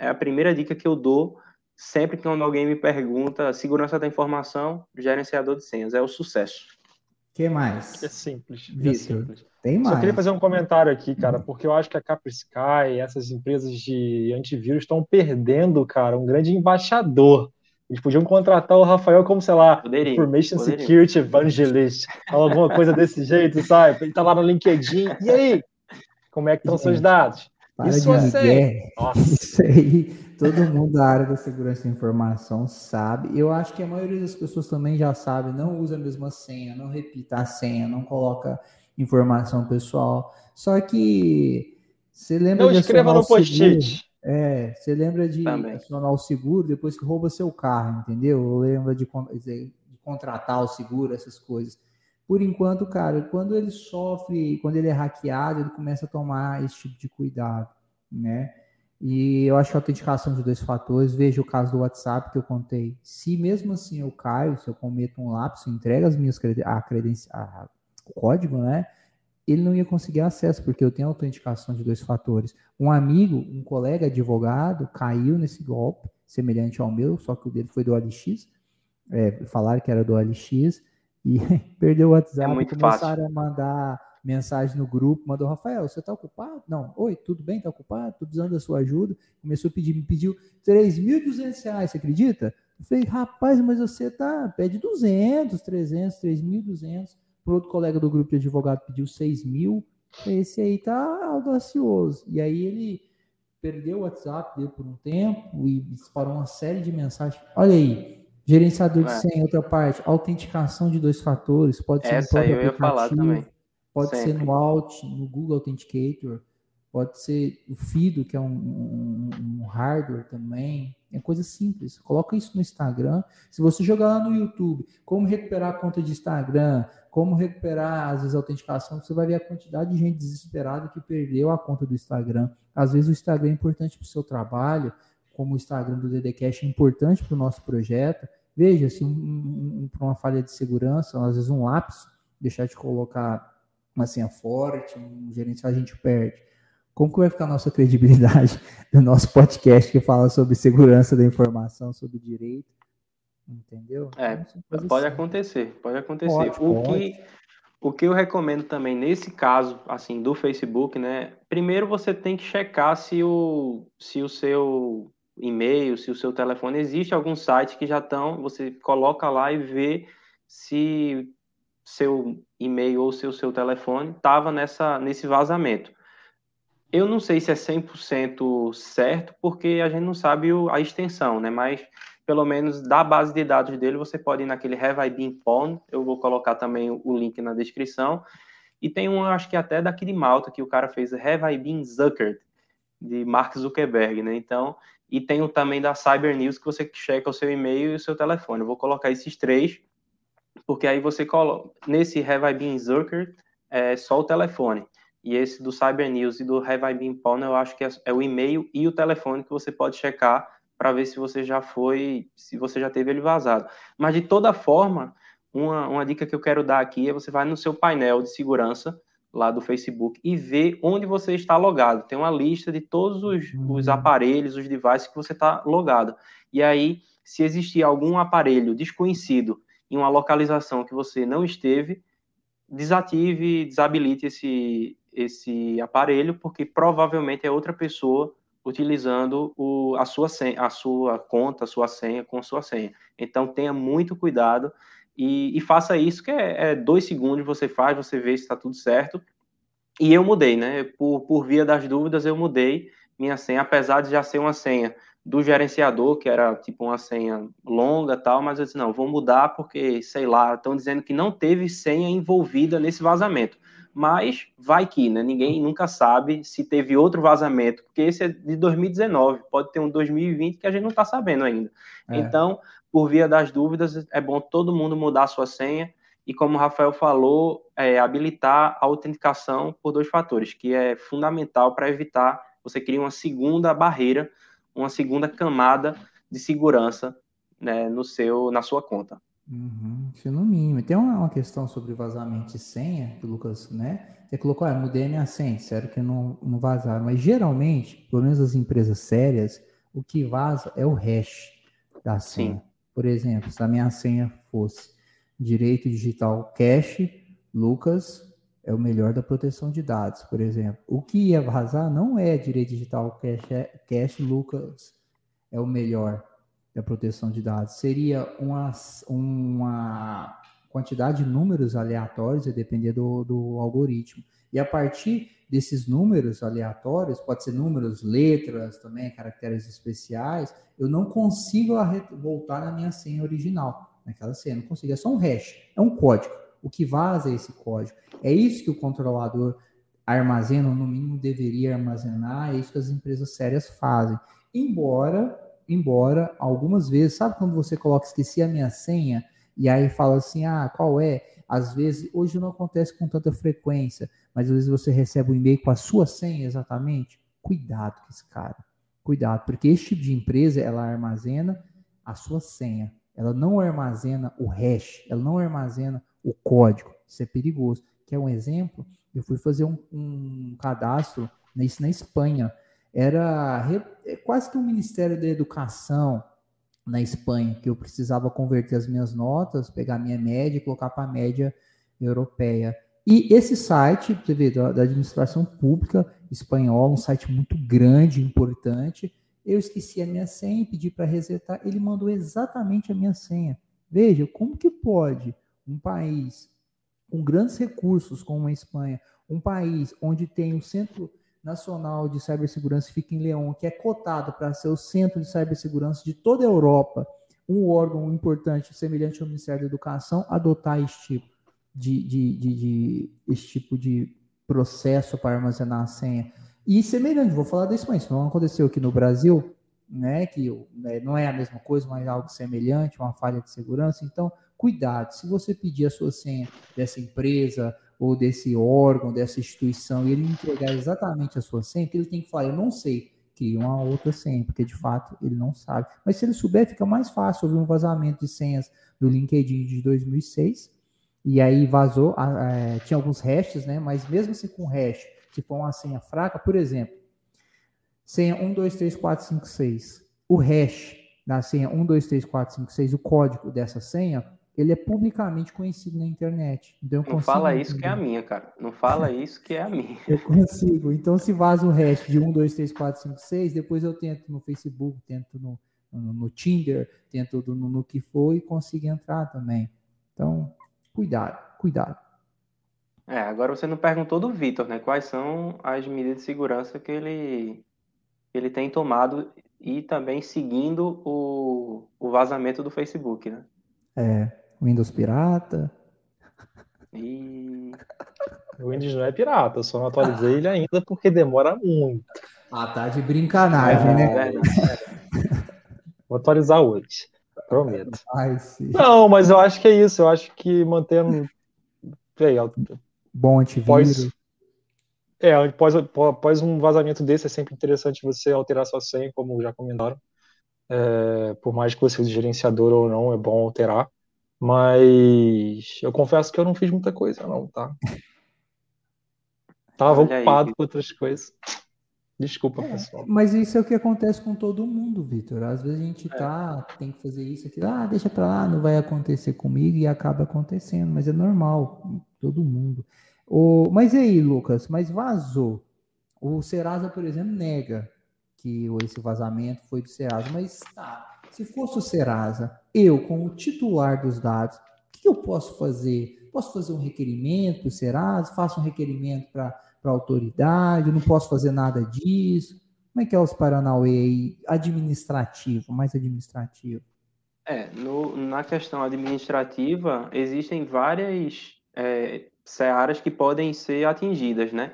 [SPEAKER 2] é a primeira dica que eu dou sempre que alguém me pergunta segurança da informação, gerenciador de senhas é o sucesso.
[SPEAKER 3] Que mais?
[SPEAKER 1] É simples. É simples. Tem mais. Só queria fazer um comentário aqui, cara, porque eu acho que a Caprisky, essas empresas de antivírus estão perdendo, cara, um grande embaixador. Eles podiam contratar o Rafael como, sei lá, poderia, Information poderia. Security Evangelist, alguma coisa desse jeito, sabe? Ele tá lá no LinkedIn. E aí? Como é que estão seus dados?
[SPEAKER 3] Para Isso você. Isso aí, todo mundo da área da segurança da informação sabe. Eu acho que a maioria das pessoas também já sabe, não usa a mesma senha, não repita a senha, não coloca informação pessoal. Só que você lembra
[SPEAKER 1] Não de escreva no post-it.
[SPEAKER 3] É, você lembra de Também. acionar o seguro depois que rouba seu carro, entendeu? Ou lembra de, de contratar o seguro, essas coisas. Por enquanto, cara, quando ele sofre, quando ele é hackeado, ele começa a tomar esse tipo de cuidado, né? E eu acho que a autenticação de dois fatores, veja o caso do WhatsApp que eu contei. Se mesmo assim eu caio, se eu cometo um lapso, entrega as minhas creden a credenciais, código, né? Ele não ia conseguir acesso, porque eu tenho autenticação de dois fatores. Um amigo, um colega advogado, caiu nesse golpe, semelhante ao meu, só que o dele foi do OLX. É, falaram que era do OLX e [laughs] perdeu o WhatsApp. É
[SPEAKER 2] muito começaram
[SPEAKER 3] fácil. a mandar mensagem no grupo, mandou, Rafael, você está ocupado? Não. Oi, tudo bem? Está ocupado? Estou precisando da sua ajuda. Começou a pedir, me pediu 3.200 reais, você acredita? Eu falei, rapaz, mas você tá, pede 200, 300, 3.200. Por outro colega do grupo de advogado pediu 6 mil. Esse aí tá audacioso. E aí ele perdeu o WhatsApp dele por um tempo e disparou uma série de mensagens. Olha aí, gerenciador de é. senha, outra parte, autenticação de dois fatores, pode ser
[SPEAKER 2] Essa no próprio eu ia falar também.
[SPEAKER 3] Pode Sempre. ser no Alt, no Google Authenticator, pode ser o Fido, que é um, um, um hardware também. É coisa simples. Coloca isso no Instagram. Se você jogar lá no YouTube, como recuperar a conta de Instagram, como recuperar, às vezes, a autenticação, você vai ver a quantidade de gente desesperada que perdeu a conta do Instagram. Às vezes o Instagram é importante para o seu trabalho, como o Instagram do DDCast é importante para o nosso projeto. Veja, se um, um, um, para uma falha de segurança, às vezes um lápis, deixar de colocar uma senha forte, um gerencial, a gente perde. Como que vai ficar a nossa credibilidade [laughs] do nosso podcast que fala sobre segurança da informação, sobre direito? Entendeu?
[SPEAKER 2] É, então, pode assim. acontecer, pode acontecer. Pode, o, pode. Que, o que eu recomendo também nesse caso, assim, do Facebook, né? Primeiro você tem que checar se o, se o seu e-mail, se o seu telefone, existe algum site que já estão, você coloca lá e vê se seu e-mail ou se o seu telefone estava nessa nesse vazamento. Eu não sei se é 100% certo, porque a gente não sabe a extensão, né? Mas pelo menos da base de dados dele, você pode ir naquele Have I Been Pwn, eu vou colocar também o link na descrição. E tem um, acho que até daqui de Malta, que o cara fez Have I Been Zuckered, de Mark Zuckerberg, né? Então, e tem o também da Cyber News, que você checa o seu e-mail e o seu telefone. Eu vou colocar esses três, porque aí você coloca, nesse Have I Been Zuckered, é só o telefone. E esse do Cyber News e do Have I Been Pwn, eu acho que é, é o e-mail e o telefone que você pode checar para ver se você já foi, se você já teve ele vazado. Mas de toda forma, uma, uma dica que eu quero dar aqui é você vai no seu painel de segurança lá do Facebook e ver onde você está logado. Tem uma lista de todos os, os uhum. aparelhos, os devices que você está logado. E aí, se existir algum aparelho desconhecido em uma localização que você não esteve, desative, desabilite esse, esse aparelho, porque provavelmente é outra pessoa utilizando o, a, sua senha, a sua conta, a sua senha com sua senha. Então tenha muito cuidado e, e faça isso, que é, é, dois segundos você faz, você vê se está tudo certo. E eu mudei, né? Por, por via das dúvidas, eu mudei minha senha, apesar de já ser uma senha do gerenciador, que era tipo uma senha longa tal, mas eu disse, não, vou mudar porque, sei lá, estão dizendo que não teve senha envolvida nesse vazamento mas vai que, né? Ninguém nunca sabe se teve outro vazamento, porque esse é de 2019, pode ter um 2020 que a gente não está sabendo ainda. É. Então, por via das dúvidas, é bom todo mundo mudar a sua senha e, como o Rafael falou, é, habilitar a autenticação por dois fatores, que é fundamental para evitar você criar uma segunda barreira, uma segunda camada de segurança né, no seu, na sua conta.
[SPEAKER 3] Uhum, isso no mínimo. Tem uma, uma, questão sobre vazamento de senha, que o Lucas, né? Você colocou, ah, mudei a minha senha, sério que não, não vazaram. Mas geralmente, pelo menos as empresas sérias, o que vaza é o hash da senha. Sim. Por exemplo, se a minha senha fosse direito digital cache, Lucas é o melhor da proteção de dados, por exemplo. O que ia vazar não é direito digital cache, é cache Lucas é o melhor da proteção de dados seria uma, uma quantidade de números aleatórios, a depender do, do algoritmo. E a partir desses números aleatórios, pode ser números, letras também, caracteres especiais, eu não consigo voltar na minha senha original, naquela senha, não consigo, é só um hash, é um código. O que vaza esse código. É isso que o controlador armazena, ou no mínimo deveria armazenar, é isso que as empresas sérias fazem. Embora embora algumas vezes, sabe quando você coloca esqueci a minha senha e aí fala assim, ah, qual é? Às vezes, hoje não acontece com tanta frequência, mas às vezes você recebe um e-mail com a sua senha exatamente. Cuidado com esse cara. Cuidado, porque esse tipo de empresa, ela armazena a sua senha. Ela não armazena o hash, ela não armazena o código. Isso é perigoso. Quer um exemplo? Eu fui fazer um, um cadastro nisso na Espanha era é quase que um Ministério da Educação na Espanha, que eu precisava converter as minhas notas, pegar minha média e colocar para a média europeia. E esse site, você vê, da, da administração pública espanhola, um site muito grande, importante, eu esqueci a minha senha, pedi para resetar, ele mandou exatamente a minha senha. Veja, como que pode um país com grandes recursos como a Espanha, um país onde tem o centro Nacional de Cibersegurança fica em Leão, que é cotado para ser o centro de cibersegurança de toda a Europa, um órgão importante semelhante ao Ministério da Educação, adotar esse tipo de, de, de, de tipo de processo para armazenar a senha. E semelhante, vou falar disso, mas isso não aconteceu aqui no Brasil, né, que né, não é a mesma coisa, mas algo semelhante, uma falha de segurança. Então, cuidado, se você pedir a sua senha dessa empresa ou desse órgão, dessa instituição, e ele entregar exatamente a sua senha, que ele tem que falar, eu não sei, cria uma outra senha, porque de fato ele não sabe. Mas se ele souber, fica mais fácil. Houve um vazamento de senhas do LinkedIn de 2006, e aí vazou, é, tinha alguns hashes, né? Mas mesmo assim com hash, se for uma senha fraca, por exemplo, senha 123456, o hash da senha 123456, o código dessa senha, ele é publicamente conhecido na internet.
[SPEAKER 2] Então não fala isso entender. que é a minha, cara. Não fala [laughs] isso que é a minha.
[SPEAKER 3] Eu consigo. Então, se vaza o hash de 1, 2, 3, 4, 5, 6, depois eu tento no Facebook, tento no, no, no Tinder, tento no, no que for e consigo entrar também. Então, cuidado, cuidado.
[SPEAKER 2] É, agora você não perguntou do Vitor, né? Quais são as medidas de segurança que ele, ele tem tomado e também seguindo o, o vazamento do Facebook, né?
[SPEAKER 3] É, Windows pirata.
[SPEAKER 1] E... O Windows não é pirata, eu só não atualizei ele ainda porque demora muito.
[SPEAKER 3] Ah, tá de brincanagem, é, né?
[SPEAKER 1] É Vou atualizar hoje, prometo. Ai, não, mas eu acho que é isso, eu acho que mantendo.
[SPEAKER 3] Bom antivírus.
[SPEAKER 1] É, após, após um vazamento desse é sempre interessante você alterar sua senha, como já comentaram. É, por mais que você use gerenciador ou não, é bom alterar. Mas eu confesso que eu não fiz muita coisa, não, tá? [laughs] Tava Olha ocupado aí. com outras coisas. Desculpa,
[SPEAKER 3] é,
[SPEAKER 1] pessoal.
[SPEAKER 3] Mas isso é o que acontece com todo mundo, Vitor. Às vezes a gente é. tá, tem que fazer isso aqui, ah, deixa pra lá, não vai acontecer comigo e acaba acontecendo, mas é normal, todo mundo. O, mas e aí, Lucas? Mas vazou. O Serasa, por exemplo, nega que esse vazamento foi do Serasa, mas tá, se fosse o Serasa, eu, como titular dos dados, o que eu posso fazer? Posso fazer um requerimento para o Serasa? Faço um requerimento para a autoridade? Não posso fazer nada disso? Como é que é os Paranauê aí? Administrativo, mais administrativo.
[SPEAKER 2] É, no, na questão administrativa, existem várias é, searas que podem ser atingidas, né?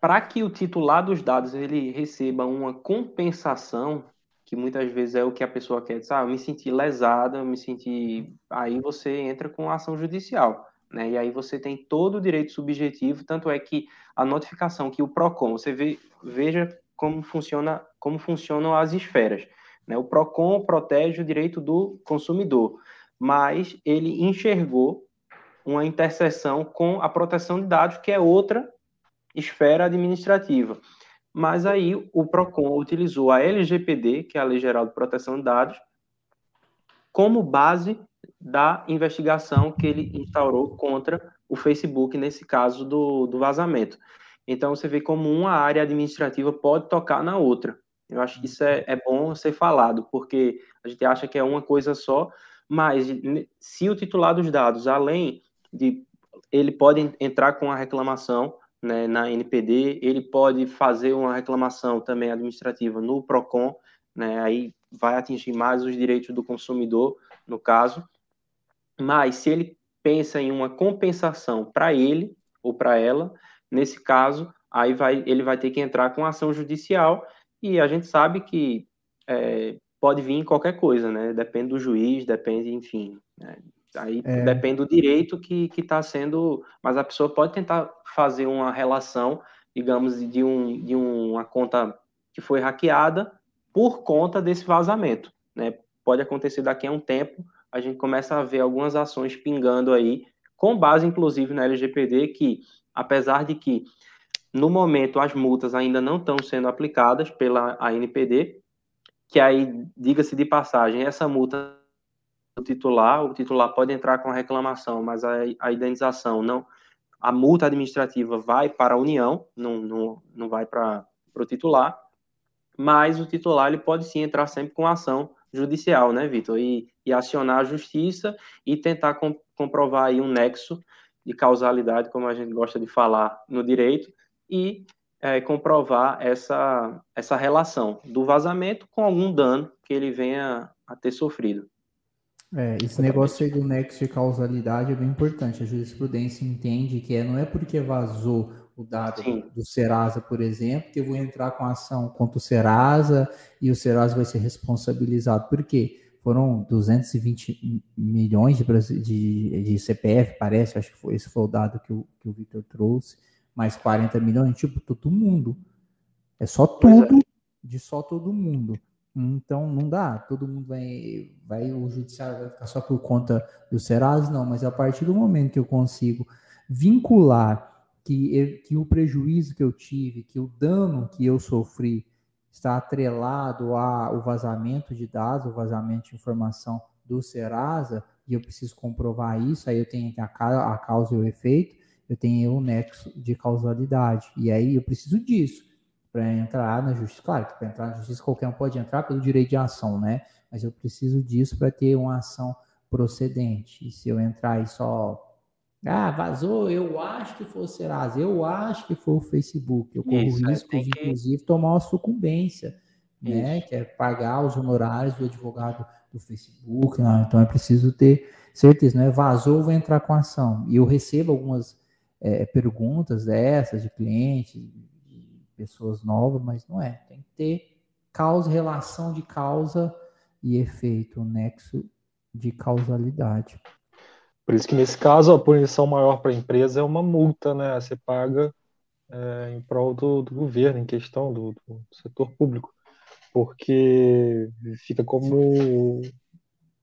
[SPEAKER 2] Para que o titular dos dados ele receba uma compensação, que muitas vezes é o que a pessoa quer, dizer, ah, eu me senti lesada, eu me senti. Aí você entra com ação judicial. Né? E aí você tem todo o direito subjetivo, tanto é que a notificação que o PROCON, você vê, veja como funciona, como funcionam as esferas. Né? O PROCON protege o direito do consumidor, mas ele enxergou uma interseção com a proteção de dados, que é outra esfera administrativa. Mas aí o PROCON utilizou a LGPD, que é a Lei Geral de Proteção de Dados, como base da investigação que ele instaurou contra o Facebook, nesse caso do, do vazamento. Então, você vê como uma área administrativa pode tocar na outra. Eu acho que isso é, é bom ser falado, porque a gente acha que é uma coisa só, mas se o titular dos dados, além de. Ele pode entrar com a reclamação né, na NPD, ele pode fazer uma reclamação também administrativa no PROCON, né, aí vai atingir mais os direitos do consumidor, no caso. Mas se ele pensa em uma compensação para ele ou para ela, nesse caso, aí vai, ele vai ter que entrar com ação judicial e a gente sabe que é, pode vir qualquer coisa, né? Depende do juiz, depende, enfim. Né? Aí é. depende do direito que está sendo. Mas a pessoa pode tentar fazer uma relação, digamos, de, um, de uma conta que foi hackeada por conta desse vazamento. Né? Pode acontecer daqui a um tempo, a gente começa a ver algumas ações pingando aí, com base inclusive na LGPD, que apesar de que no momento as multas ainda não estão sendo aplicadas pela ANPD, que aí, diga-se de passagem, essa multa do titular, o titular pode entrar com a reclamação, mas a, a indenização não, a multa administrativa vai para a União, não, não, não vai para o titular, mas o titular ele pode sim entrar sempre com ação judicial, né, Vitor? E, e acionar a justiça e tentar com, comprovar aí um nexo de causalidade, como a gente gosta de falar no direito, e é, comprovar essa, essa relação do vazamento com algum dano que ele venha a ter sofrido.
[SPEAKER 3] É, esse negócio aí do nexo de causalidade é bem importante. A jurisprudência entende que é, não é porque vazou o dado Sim. do Serasa, por exemplo, que eu vou entrar com ação contra o Serasa e o Serasa vai ser responsabilizado. Por quê? Foram 220 milhões de, de, de CPF, parece, acho que foi, esse foi o dado que o, que o Victor trouxe, mais 40 milhões, tipo, todo mundo. É só é. tudo, é. de só todo mundo. Então não dá, todo mundo vai, vai, o judiciário vai ficar só por conta do Serasa, não, mas a partir do momento que eu consigo vincular que, que o prejuízo que eu tive, que o dano que eu sofri está atrelado ao vazamento de dados, o vazamento de informação do Serasa, e eu preciso comprovar isso, aí eu tenho a, a causa e o efeito, eu tenho o nexo de causalidade, e aí eu preciso disso para entrar na justiça. Claro que para entrar na justiça qualquer um pode entrar pelo direito de ação, né? Mas eu preciso disso para ter uma ação procedente. E se eu entrar aí só Ah, vazou, eu acho que foi o Serasa, eu acho que foi o Facebook. Eu corro Isso, risco de, que... inclusive, tomar uma sucumbência, né? Que é pagar os honorários do advogado do Facebook. Né? Então é preciso ter certeza, não é vazou, vou entrar com ação. E eu recebo algumas é, perguntas dessas de clientes, pessoas novas, mas não é. Tem que ter causa, relação de causa e efeito, um nexo de causalidade.
[SPEAKER 1] Por isso que nesse caso a punição maior para a empresa é uma multa, né? Você paga é, em prol do, do, governo, em questão do, do, setor público, porque fica como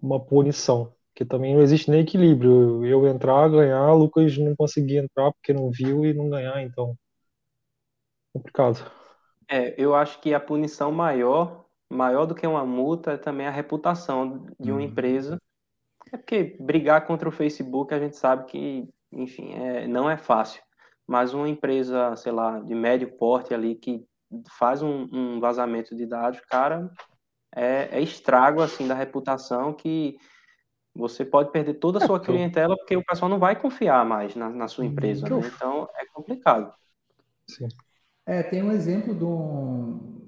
[SPEAKER 1] uma punição, que também não existe nem equilíbrio. Eu entrar, ganhar, Lucas não conseguir entrar porque não viu e não ganhar, então complicado.
[SPEAKER 2] É, eu acho que a punição maior, maior do que uma multa, é também a reputação de uma uhum. empresa é porque brigar contra o Facebook a gente sabe que, enfim, é, não é fácil. Mas uma empresa, sei lá, de médio porte ali que faz um, um vazamento de dados, cara, é, é, estrago assim da reputação que você pode perder toda a é, sua clientela porque o pessoal não vai confiar mais na, na sua empresa. Né? Então é complicado.
[SPEAKER 3] Sim. É, tem um exemplo de um,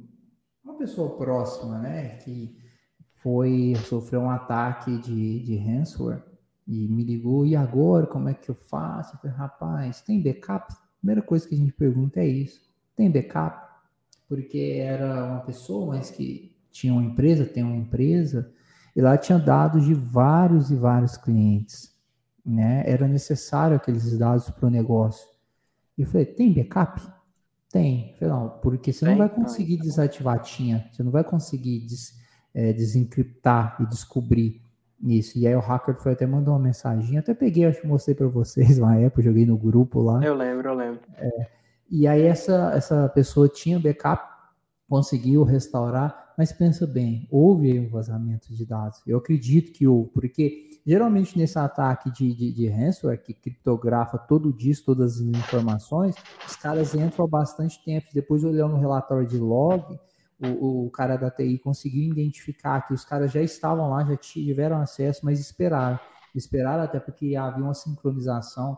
[SPEAKER 3] uma pessoa próxima, né, que foi sofreu um ataque de, de ransomware e me ligou, e agora, como é que eu faço? Eu falei, rapaz, tem backup? primeira coisa que a gente pergunta é isso, tem backup? Porque era uma pessoa, mas que tinha uma empresa, tem uma empresa, e lá tinha dados de vários e vários clientes, né? Era necessário aqueles dados para o negócio. E eu falei, tem backup? Tem. Não, porque você não vai conseguir desativar, tinha, você não vai conseguir des é, desencriptar e descobrir isso. E aí o hacker foi até mandou uma mensagem, até peguei, acho que mostrei para vocês uma época, joguei no grupo lá.
[SPEAKER 2] Eu lembro, eu lembro.
[SPEAKER 3] É, e aí essa, essa pessoa tinha backup, conseguiu restaurar, mas pensa bem, houve um vazamento de dados. Eu acredito que houve, porque geralmente nesse ataque de, de, de ransomware, que criptografa todo dia todas as informações, os caras entram há bastante tempo, depois olhando no relatório de log, o, o, cara da TI conseguiu identificar que os caras já estavam lá, já tiveram acesso, mas esperaram. Esperaram até porque havia uma sincronização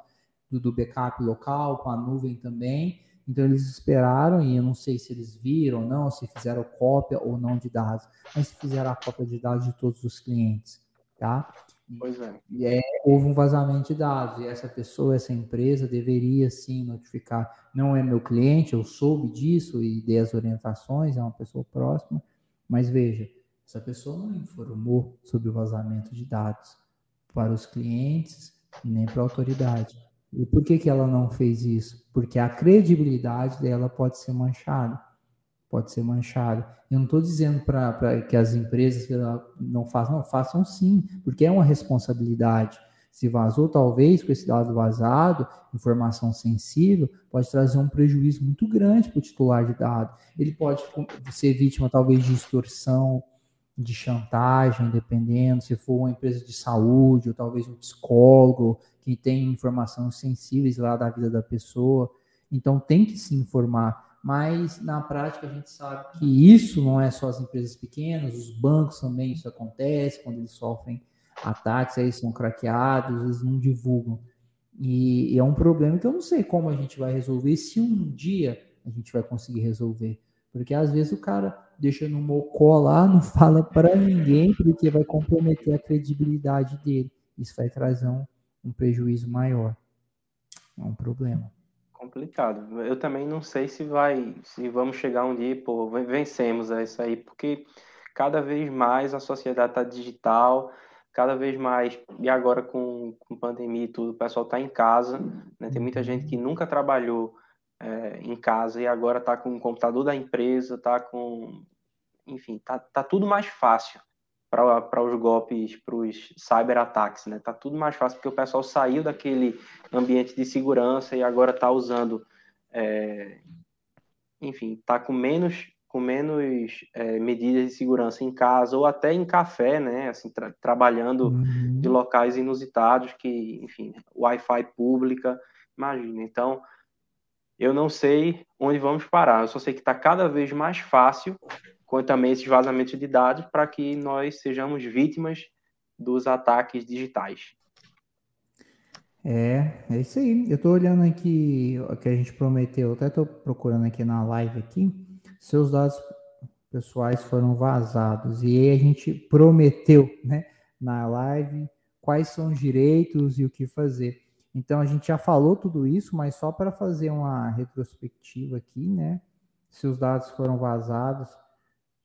[SPEAKER 3] do, do backup local com a nuvem também. Então eles esperaram e eu não sei se eles viram ou não, se fizeram cópia ou não de dados, mas se fizeram a cópia de dados de todos os clientes, tá?
[SPEAKER 2] Pois é.
[SPEAKER 3] E é, houve um vazamento de dados, e essa pessoa, essa empresa deveria sim notificar. Não é meu cliente, eu soube disso e dei as orientações, é uma pessoa próxima, mas veja, essa pessoa não informou sobre o vazamento de dados para os clientes nem para a autoridade. E por que, que ela não fez isso? Porque a credibilidade dela pode ser manchada pode ser manchado. Eu não estou dizendo para que as empresas não façam, não, façam sim, porque é uma responsabilidade. Se vazou, talvez com esse dado vazado, informação sensível, pode trazer um prejuízo muito grande para o titular de dado. Ele pode ser vítima, talvez, de extorsão, de chantagem, dependendo, se for uma empresa de saúde, ou talvez um psicólogo que tem informações sensíveis lá da vida da pessoa. Então, tem que se informar mas na prática a gente sabe que isso não é só as empresas pequenas, os bancos também isso acontece, quando eles sofrem ataques, aí são craqueados, eles não divulgam. E, e, é um problema que eu não sei como a gente vai resolver, se um dia a gente vai conseguir resolver. Porque às vezes o cara deixa no mocó lá, não fala para ninguém, porque vai comprometer a credibilidade dele. Isso vai trazer um, um prejuízo maior. É um problema
[SPEAKER 2] complicado. Eu também não sei se vai, se vamos chegar um dia, pô, vencemos isso aí, porque cada vez mais a sociedade está digital, cada vez mais, e agora com, com pandemia e tudo, o pessoal está em casa, né? tem muita gente que nunca trabalhou é, em casa e agora está com o computador da empresa, está com, enfim, tá, tá tudo mais fácil para os golpes, para os cyberataques, né? Tá tudo mais fácil porque o pessoal saiu daquele ambiente de segurança e agora está usando, é, enfim, está com menos com menos é, medidas de segurança em casa ou até em café, né? Assim, tra trabalhando uhum. de locais inusitados que, enfim, Wi-Fi pública, imagina. Então, eu não sei onde vamos parar. Eu só sei que está cada vez mais fácil com também esses vazamentos de dados para que nós sejamos vítimas dos ataques digitais.
[SPEAKER 3] É, é isso aí. Eu tô olhando aqui o que a gente prometeu, até tô procurando aqui na live aqui. Seus dados pessoais foram vazados. E aí a gente prometeu, né, na live, quais são os direitos e o que fazer. Então a gente já falou tudo isso, mas só para fazer uma retrospectiva aqui, né? Se os dados foram vazados,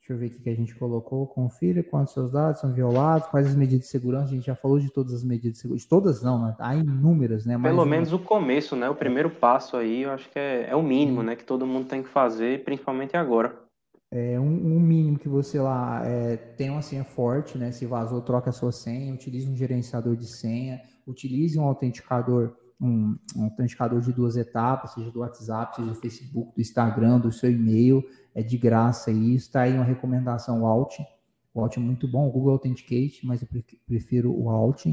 [SPEAKER 3] deixa eu ver o que a gente colocou. Confira quantos seus dados são violados, quais as medidas de segurança. A gente já falou de todas as medidas de segurança. De todas não, né? Há inúmeras, né?
[SPEAKER 2] Pelo menos o começo, né? O primeiro passo aí, eu acho que é, é o mínimo, Sim. né? Que todo mundo tem que fazer, principalmente agora.
[SPEAKER 3] É um, um mínimo que você lá é, tem uma senha forte, né? Se vazou, troca a sua senha, utilize um gerenciador de senha, utilize um autenticador, um, um, autenticador de duas etapas, seja do WhatsApp, seja do Facebook, do Instagram, do seu e-mail, é de graça isso. Está aí uma recomendação, Alt. O Alt é muito bom, o Google Authenticate, mas eu prefiro o Alt.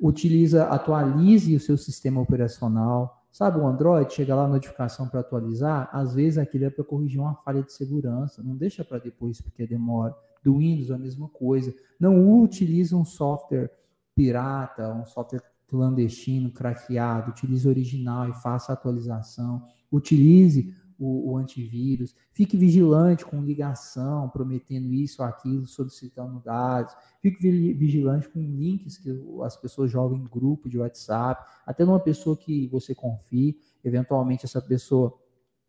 [SPEAKER 3] Utiliza, atualize o seu sistema operacional. Sabe, o Android chega lá a notificação para atualizar, às vezes aquilo é para corrigir uma falha de segurança, não deixa para depois porque demora. Do Windows a mesma coisa. Não utiliza um software pirata, um software clandestino, craqueado, utilize original e faça atualização, utilize o, o, antivírus, fique vigilante com ligação, prometendo isso aquilo, solicitando dados, fique vigilante com links que as pessoas jogam em grupo de WhatsApp, até numa pessoa que você confie, eventualmente essa pessoa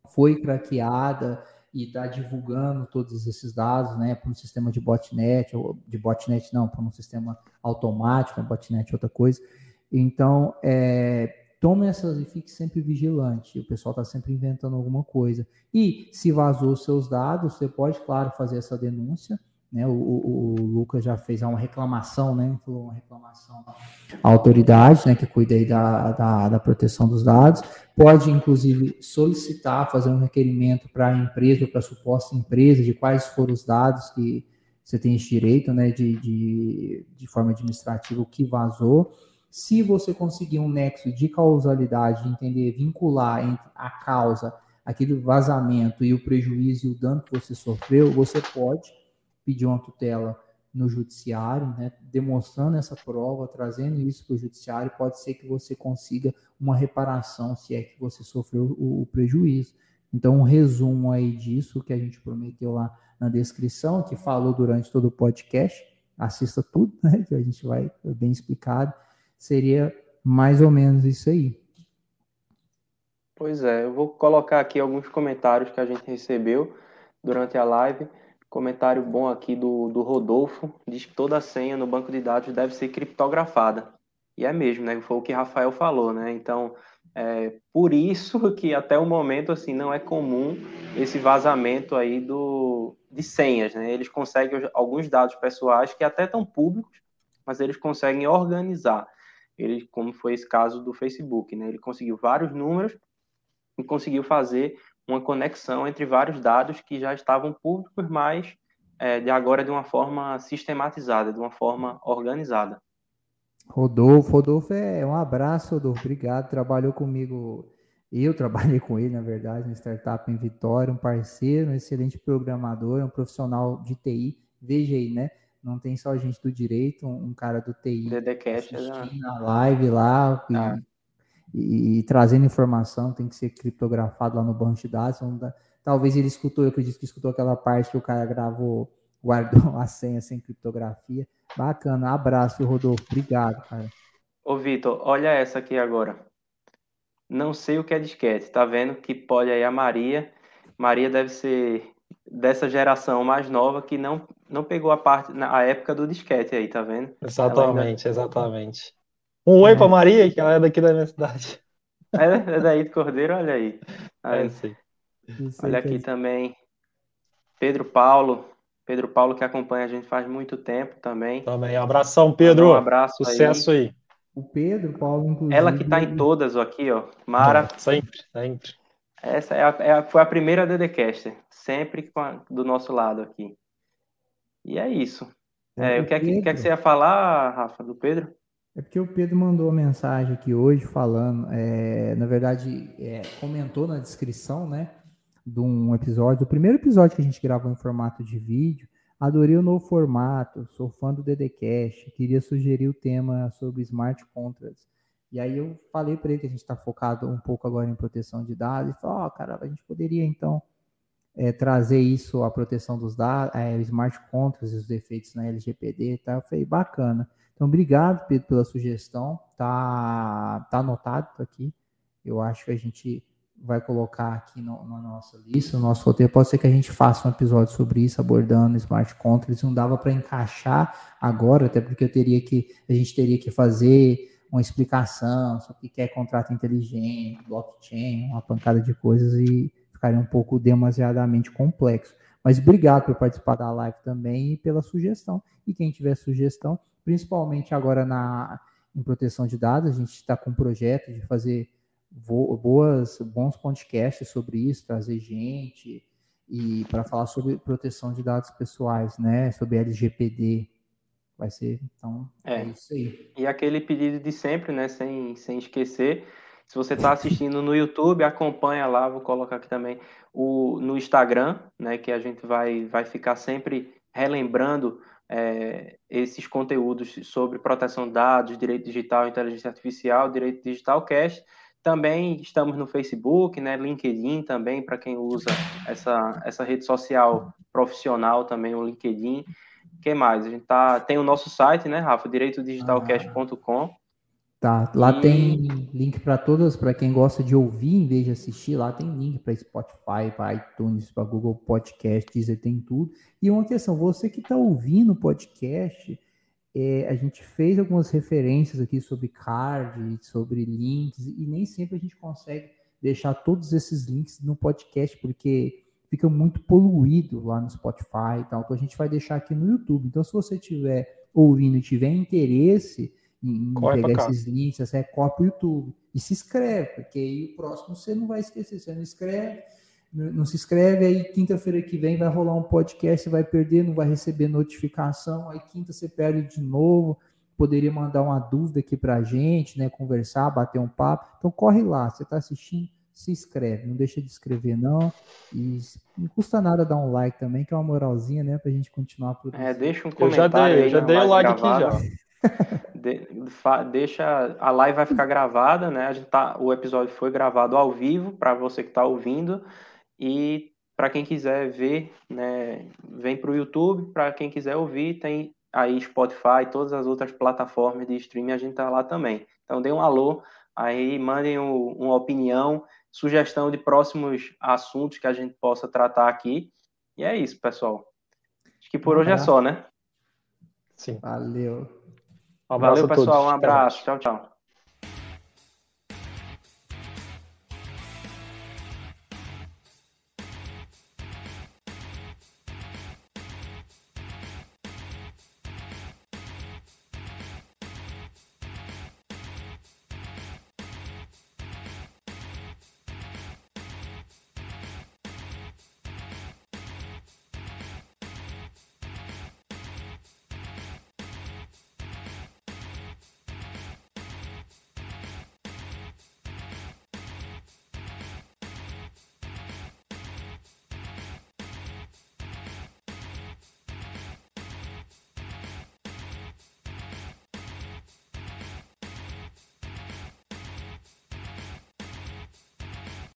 [SPEAKER 3] foi craqueada, e está divulgando todos esses dados, né, para um sistema de botnet, ou de botnet não, para um sistema automático, né, botnet é outra coisa. Então, é, tome essas e fique sempre vigilante. O pessoal está sempre inventando alguma coisa. E se vazou seus dados, você pode, claro, fazer essa denúncia né? O, o, o, Lucas já fez uma reclamação, né? Falou uma reclamação à autoridade, né? Que cuida aí da, da, da proteção dos dados. Pode, inclusive, solicitar, fazer um requerimento para a empresa, para a suposta empresa, de quais foram os dados que você tem esse direito, né? De, de, de forma administrativa, o que vazou. Se você conseguir um nexo de causalidade, de entender, vincular entre a causa, aquele vazamento e o prejuízo e o dano que você sofreu, você pode pedir uma tutela no judiciário, né, demonstrando essa prova, trazendo isso para o judiciário, pode ser que você consiga uma reparação, se é que você sofreu o, o, prejuízo. Então, um resumo aí disso que a gente prometeu lá na descrição, que falou durante todo o podcast, assista tudo, né, que a gente vai bem explicado, seria mais ou menos isso aí.
[SPEAKER 2] Pois é, eu vou colocar aqui alguns comentários que a gente recebeu durante a live. Comentário bom aqui do, do Rodolfo, diz que toda senha no banco de dados deve ser criptografada. E é mesmo, né? Foi o que Rafael falou, né? Então, é por isso que até o momento, assim, não é comum esse vazamento aí do, de senhas, né? Eles conseguem alguns dados pessoais que até estão públicos, mas eles conseguem organizar. Ele, como foi esse caso do Facebook, né? Ele conseguiu vários números e conseguiu fazer uma conexão entre vários dados que já estavam públicos, mas é, de agora de uma forma sistematizada, de uma forma organizada.
[SPEAKER 3] Rodolfo, Rodolfo é um abraço, Rodolfo, obrigado. Trabalhou comigo, eu trabalhei com ele, na verdade, na startup em Vitória, um parceiro, um excelente programador, um profissional de TI. Veja aí, né? Não tem só gente do direito, um, cara do TI
[SPEAKER 2] Dedecast,
[SPEAKER 3] assistindo a live lá, ah e, e, trazendo informação, tem que ser criptografado lá no banco de dados. talvez ele escutou, eu acredito que escutou aquela parte que o cara gravou, guardou [laughs] a senha sem criptografia. Bacana, abraço, Rodolfo. Obrigado, cara.
[SPEAKER 2] Ô, Vitor, olha essa aqui agora. Não sei o que é disquete. Tá vendo que pode aí a Maria. Maria deve ser dessa geração mais nova que não, não pegou a parte na época do disquete aí, tá vendo?
[SPEAKER 1] Exatamente, ainda... exatamente. Um oi é. para Maria, que ela é daqui da minha cidade.
[SPEAKER 2] É, é daí do Cordeiro, olha aí. aí. É, sim. Olha aqui também. Pedro Paulo. Pedro Paulo que acompanha a gente faz muito tempo também.
[SPEAKER 1] Também. Um abração, Pedro. Um abraço. Sucesso aí. aí.
[SPEAKER 3] O Pedro, Paulo, inclusive.
[SPEAKER 2] Ela que está em todas aqui, ó. Mara.
[SPEAKER 1] sempre, sempre.
[SPEAKER 2] Essa é a, é a, foi a primeira DDCaster. Sempre a, do nosso lado aqui. E é isso. É, é o que é, que, que, é que você ia falar, Rafa, do Pedro?
[SPEAKER 3] É porque o Pedro mandou uma mensagem aqui hoje falando, é, na verdade, é, comentou na descrição, né, de um episódio, do primeiro episódio que a gente gravou em formato de vídeo. Adorei o novo formato, sou fã do DDCast, queria sugerir o tema sobre smart contracts. E aí eu falei para ele que a gente está focado um pouco agora em proteção de dados. E falou, oh, cara, a gente poderia então é, trazer isso, a proteção dos dados, é, smart contracts e os defeitos na LGPD tal. Eu falei, bacana. Então, obrigado, Pedro, pela sugestão. Tá, tá anotado aqui. Eu acho que a gente vai colocar aqui no, na nossa lista, no nosso roteiro. Pode ser que a gente faça um episódio sobre isso, abordando smart contracts. Não dava para encaixar agora, até porque eu teria que, a gente teria que fazer uma explicação sobre o que é contrato inteligente, blockchain, uma pancada de coisas e ficaria um pouco demasiadamente complexo. Mas obrigado por participar da live também e pela sugestão. E quem tiver sugestão, principalmente agora na em proteção de dados, a gente está com um projeto de fazer boas, bons podcasts sobre isso, trazer gente e para falar sobre proteção de dados pessoais, né? Sobre LGPD. Vai ser, então, é, é isso aí.
[SPEAKER 2] E aquele pedido de sempre, né? Sem, sem esquecer. Se você está assistindo no YouTube, acompanha lá, vou colocar aqui também o, no Instagram, né? Que a gente vai, vai ficar sempre relembrando é, esses conteúdos sobre proteção de dados, direito digital, inteligência artificial, direito digital cash. Também estamos no Facebook, né, LinkedIn também, para quem usa essa, essa rede social profissional também, o LinkedIn. O que mais? A gente tá, tem o nosso site, né, Rafa? direitodigitalcast.com.
[SPEAKER 3] Tá, lá e... tem link para todas, para quem gosta de ouvir em vez de assistir, lá tem link para Spotify, para iTunes, para Google Podcast, Deezer, tem tudo. E uma questão, você que está ouvindo o podcast, é, a gente fez algumas referências aqui sobre card, sobre links, e nem sempre a gente consegue deixar todos esses links no podcast, porque fica muito poluído lá no Spotify e tal. Então a gente vai deixar aqui no YouTube. Então, se você estiver ouvindo e tiver interesse em, em pegar esses links, você copia o YouTube e se inscreve, porque aí o próximo você não vai esquecer. Você não escreve não se inscreve, aí quinta-feira que vem vai rolar um podcast, você vai perder, não vai receber notificação, aí quinta você perde de novo, poderia mandar uma dúvida aqui pra gente, né, conversar, bater um papo, então corre lá, você tá assistindo, se inscreve, não deixa de inscrever não, e não custa nada dar um like também, que é uma moralzinha, né, pra gente continuar
[SPEAKER 2] produzindo. É, deixa um comentário
[SPEAKER 1] Eu já dei, eu já dei o like gravado. aqui já. [laughs]
[SPEAKER 2] De, deixa a live vai ficar gravada, né? A gente tá, o episódio foi gravado ao vivo para você que está ouvindo. E para quem quiser ver, né, vem para o YouTube. Para quem quiser ouvir, tem aí Spotify, todas as outras plataformas de streaming, a gente tá lá também. Então dê um alô, aí mandem um, uma opinião, sugestão de próximos assuntos que a gente possa tratar aqui. E é isso, pessoal. Acho que por um hoje é só, né?
[SPEAKER 3] Sim. Valeu.
[SPEAKER 2] Um Valeu, pessoal. Um abraço. Tchau, tchau.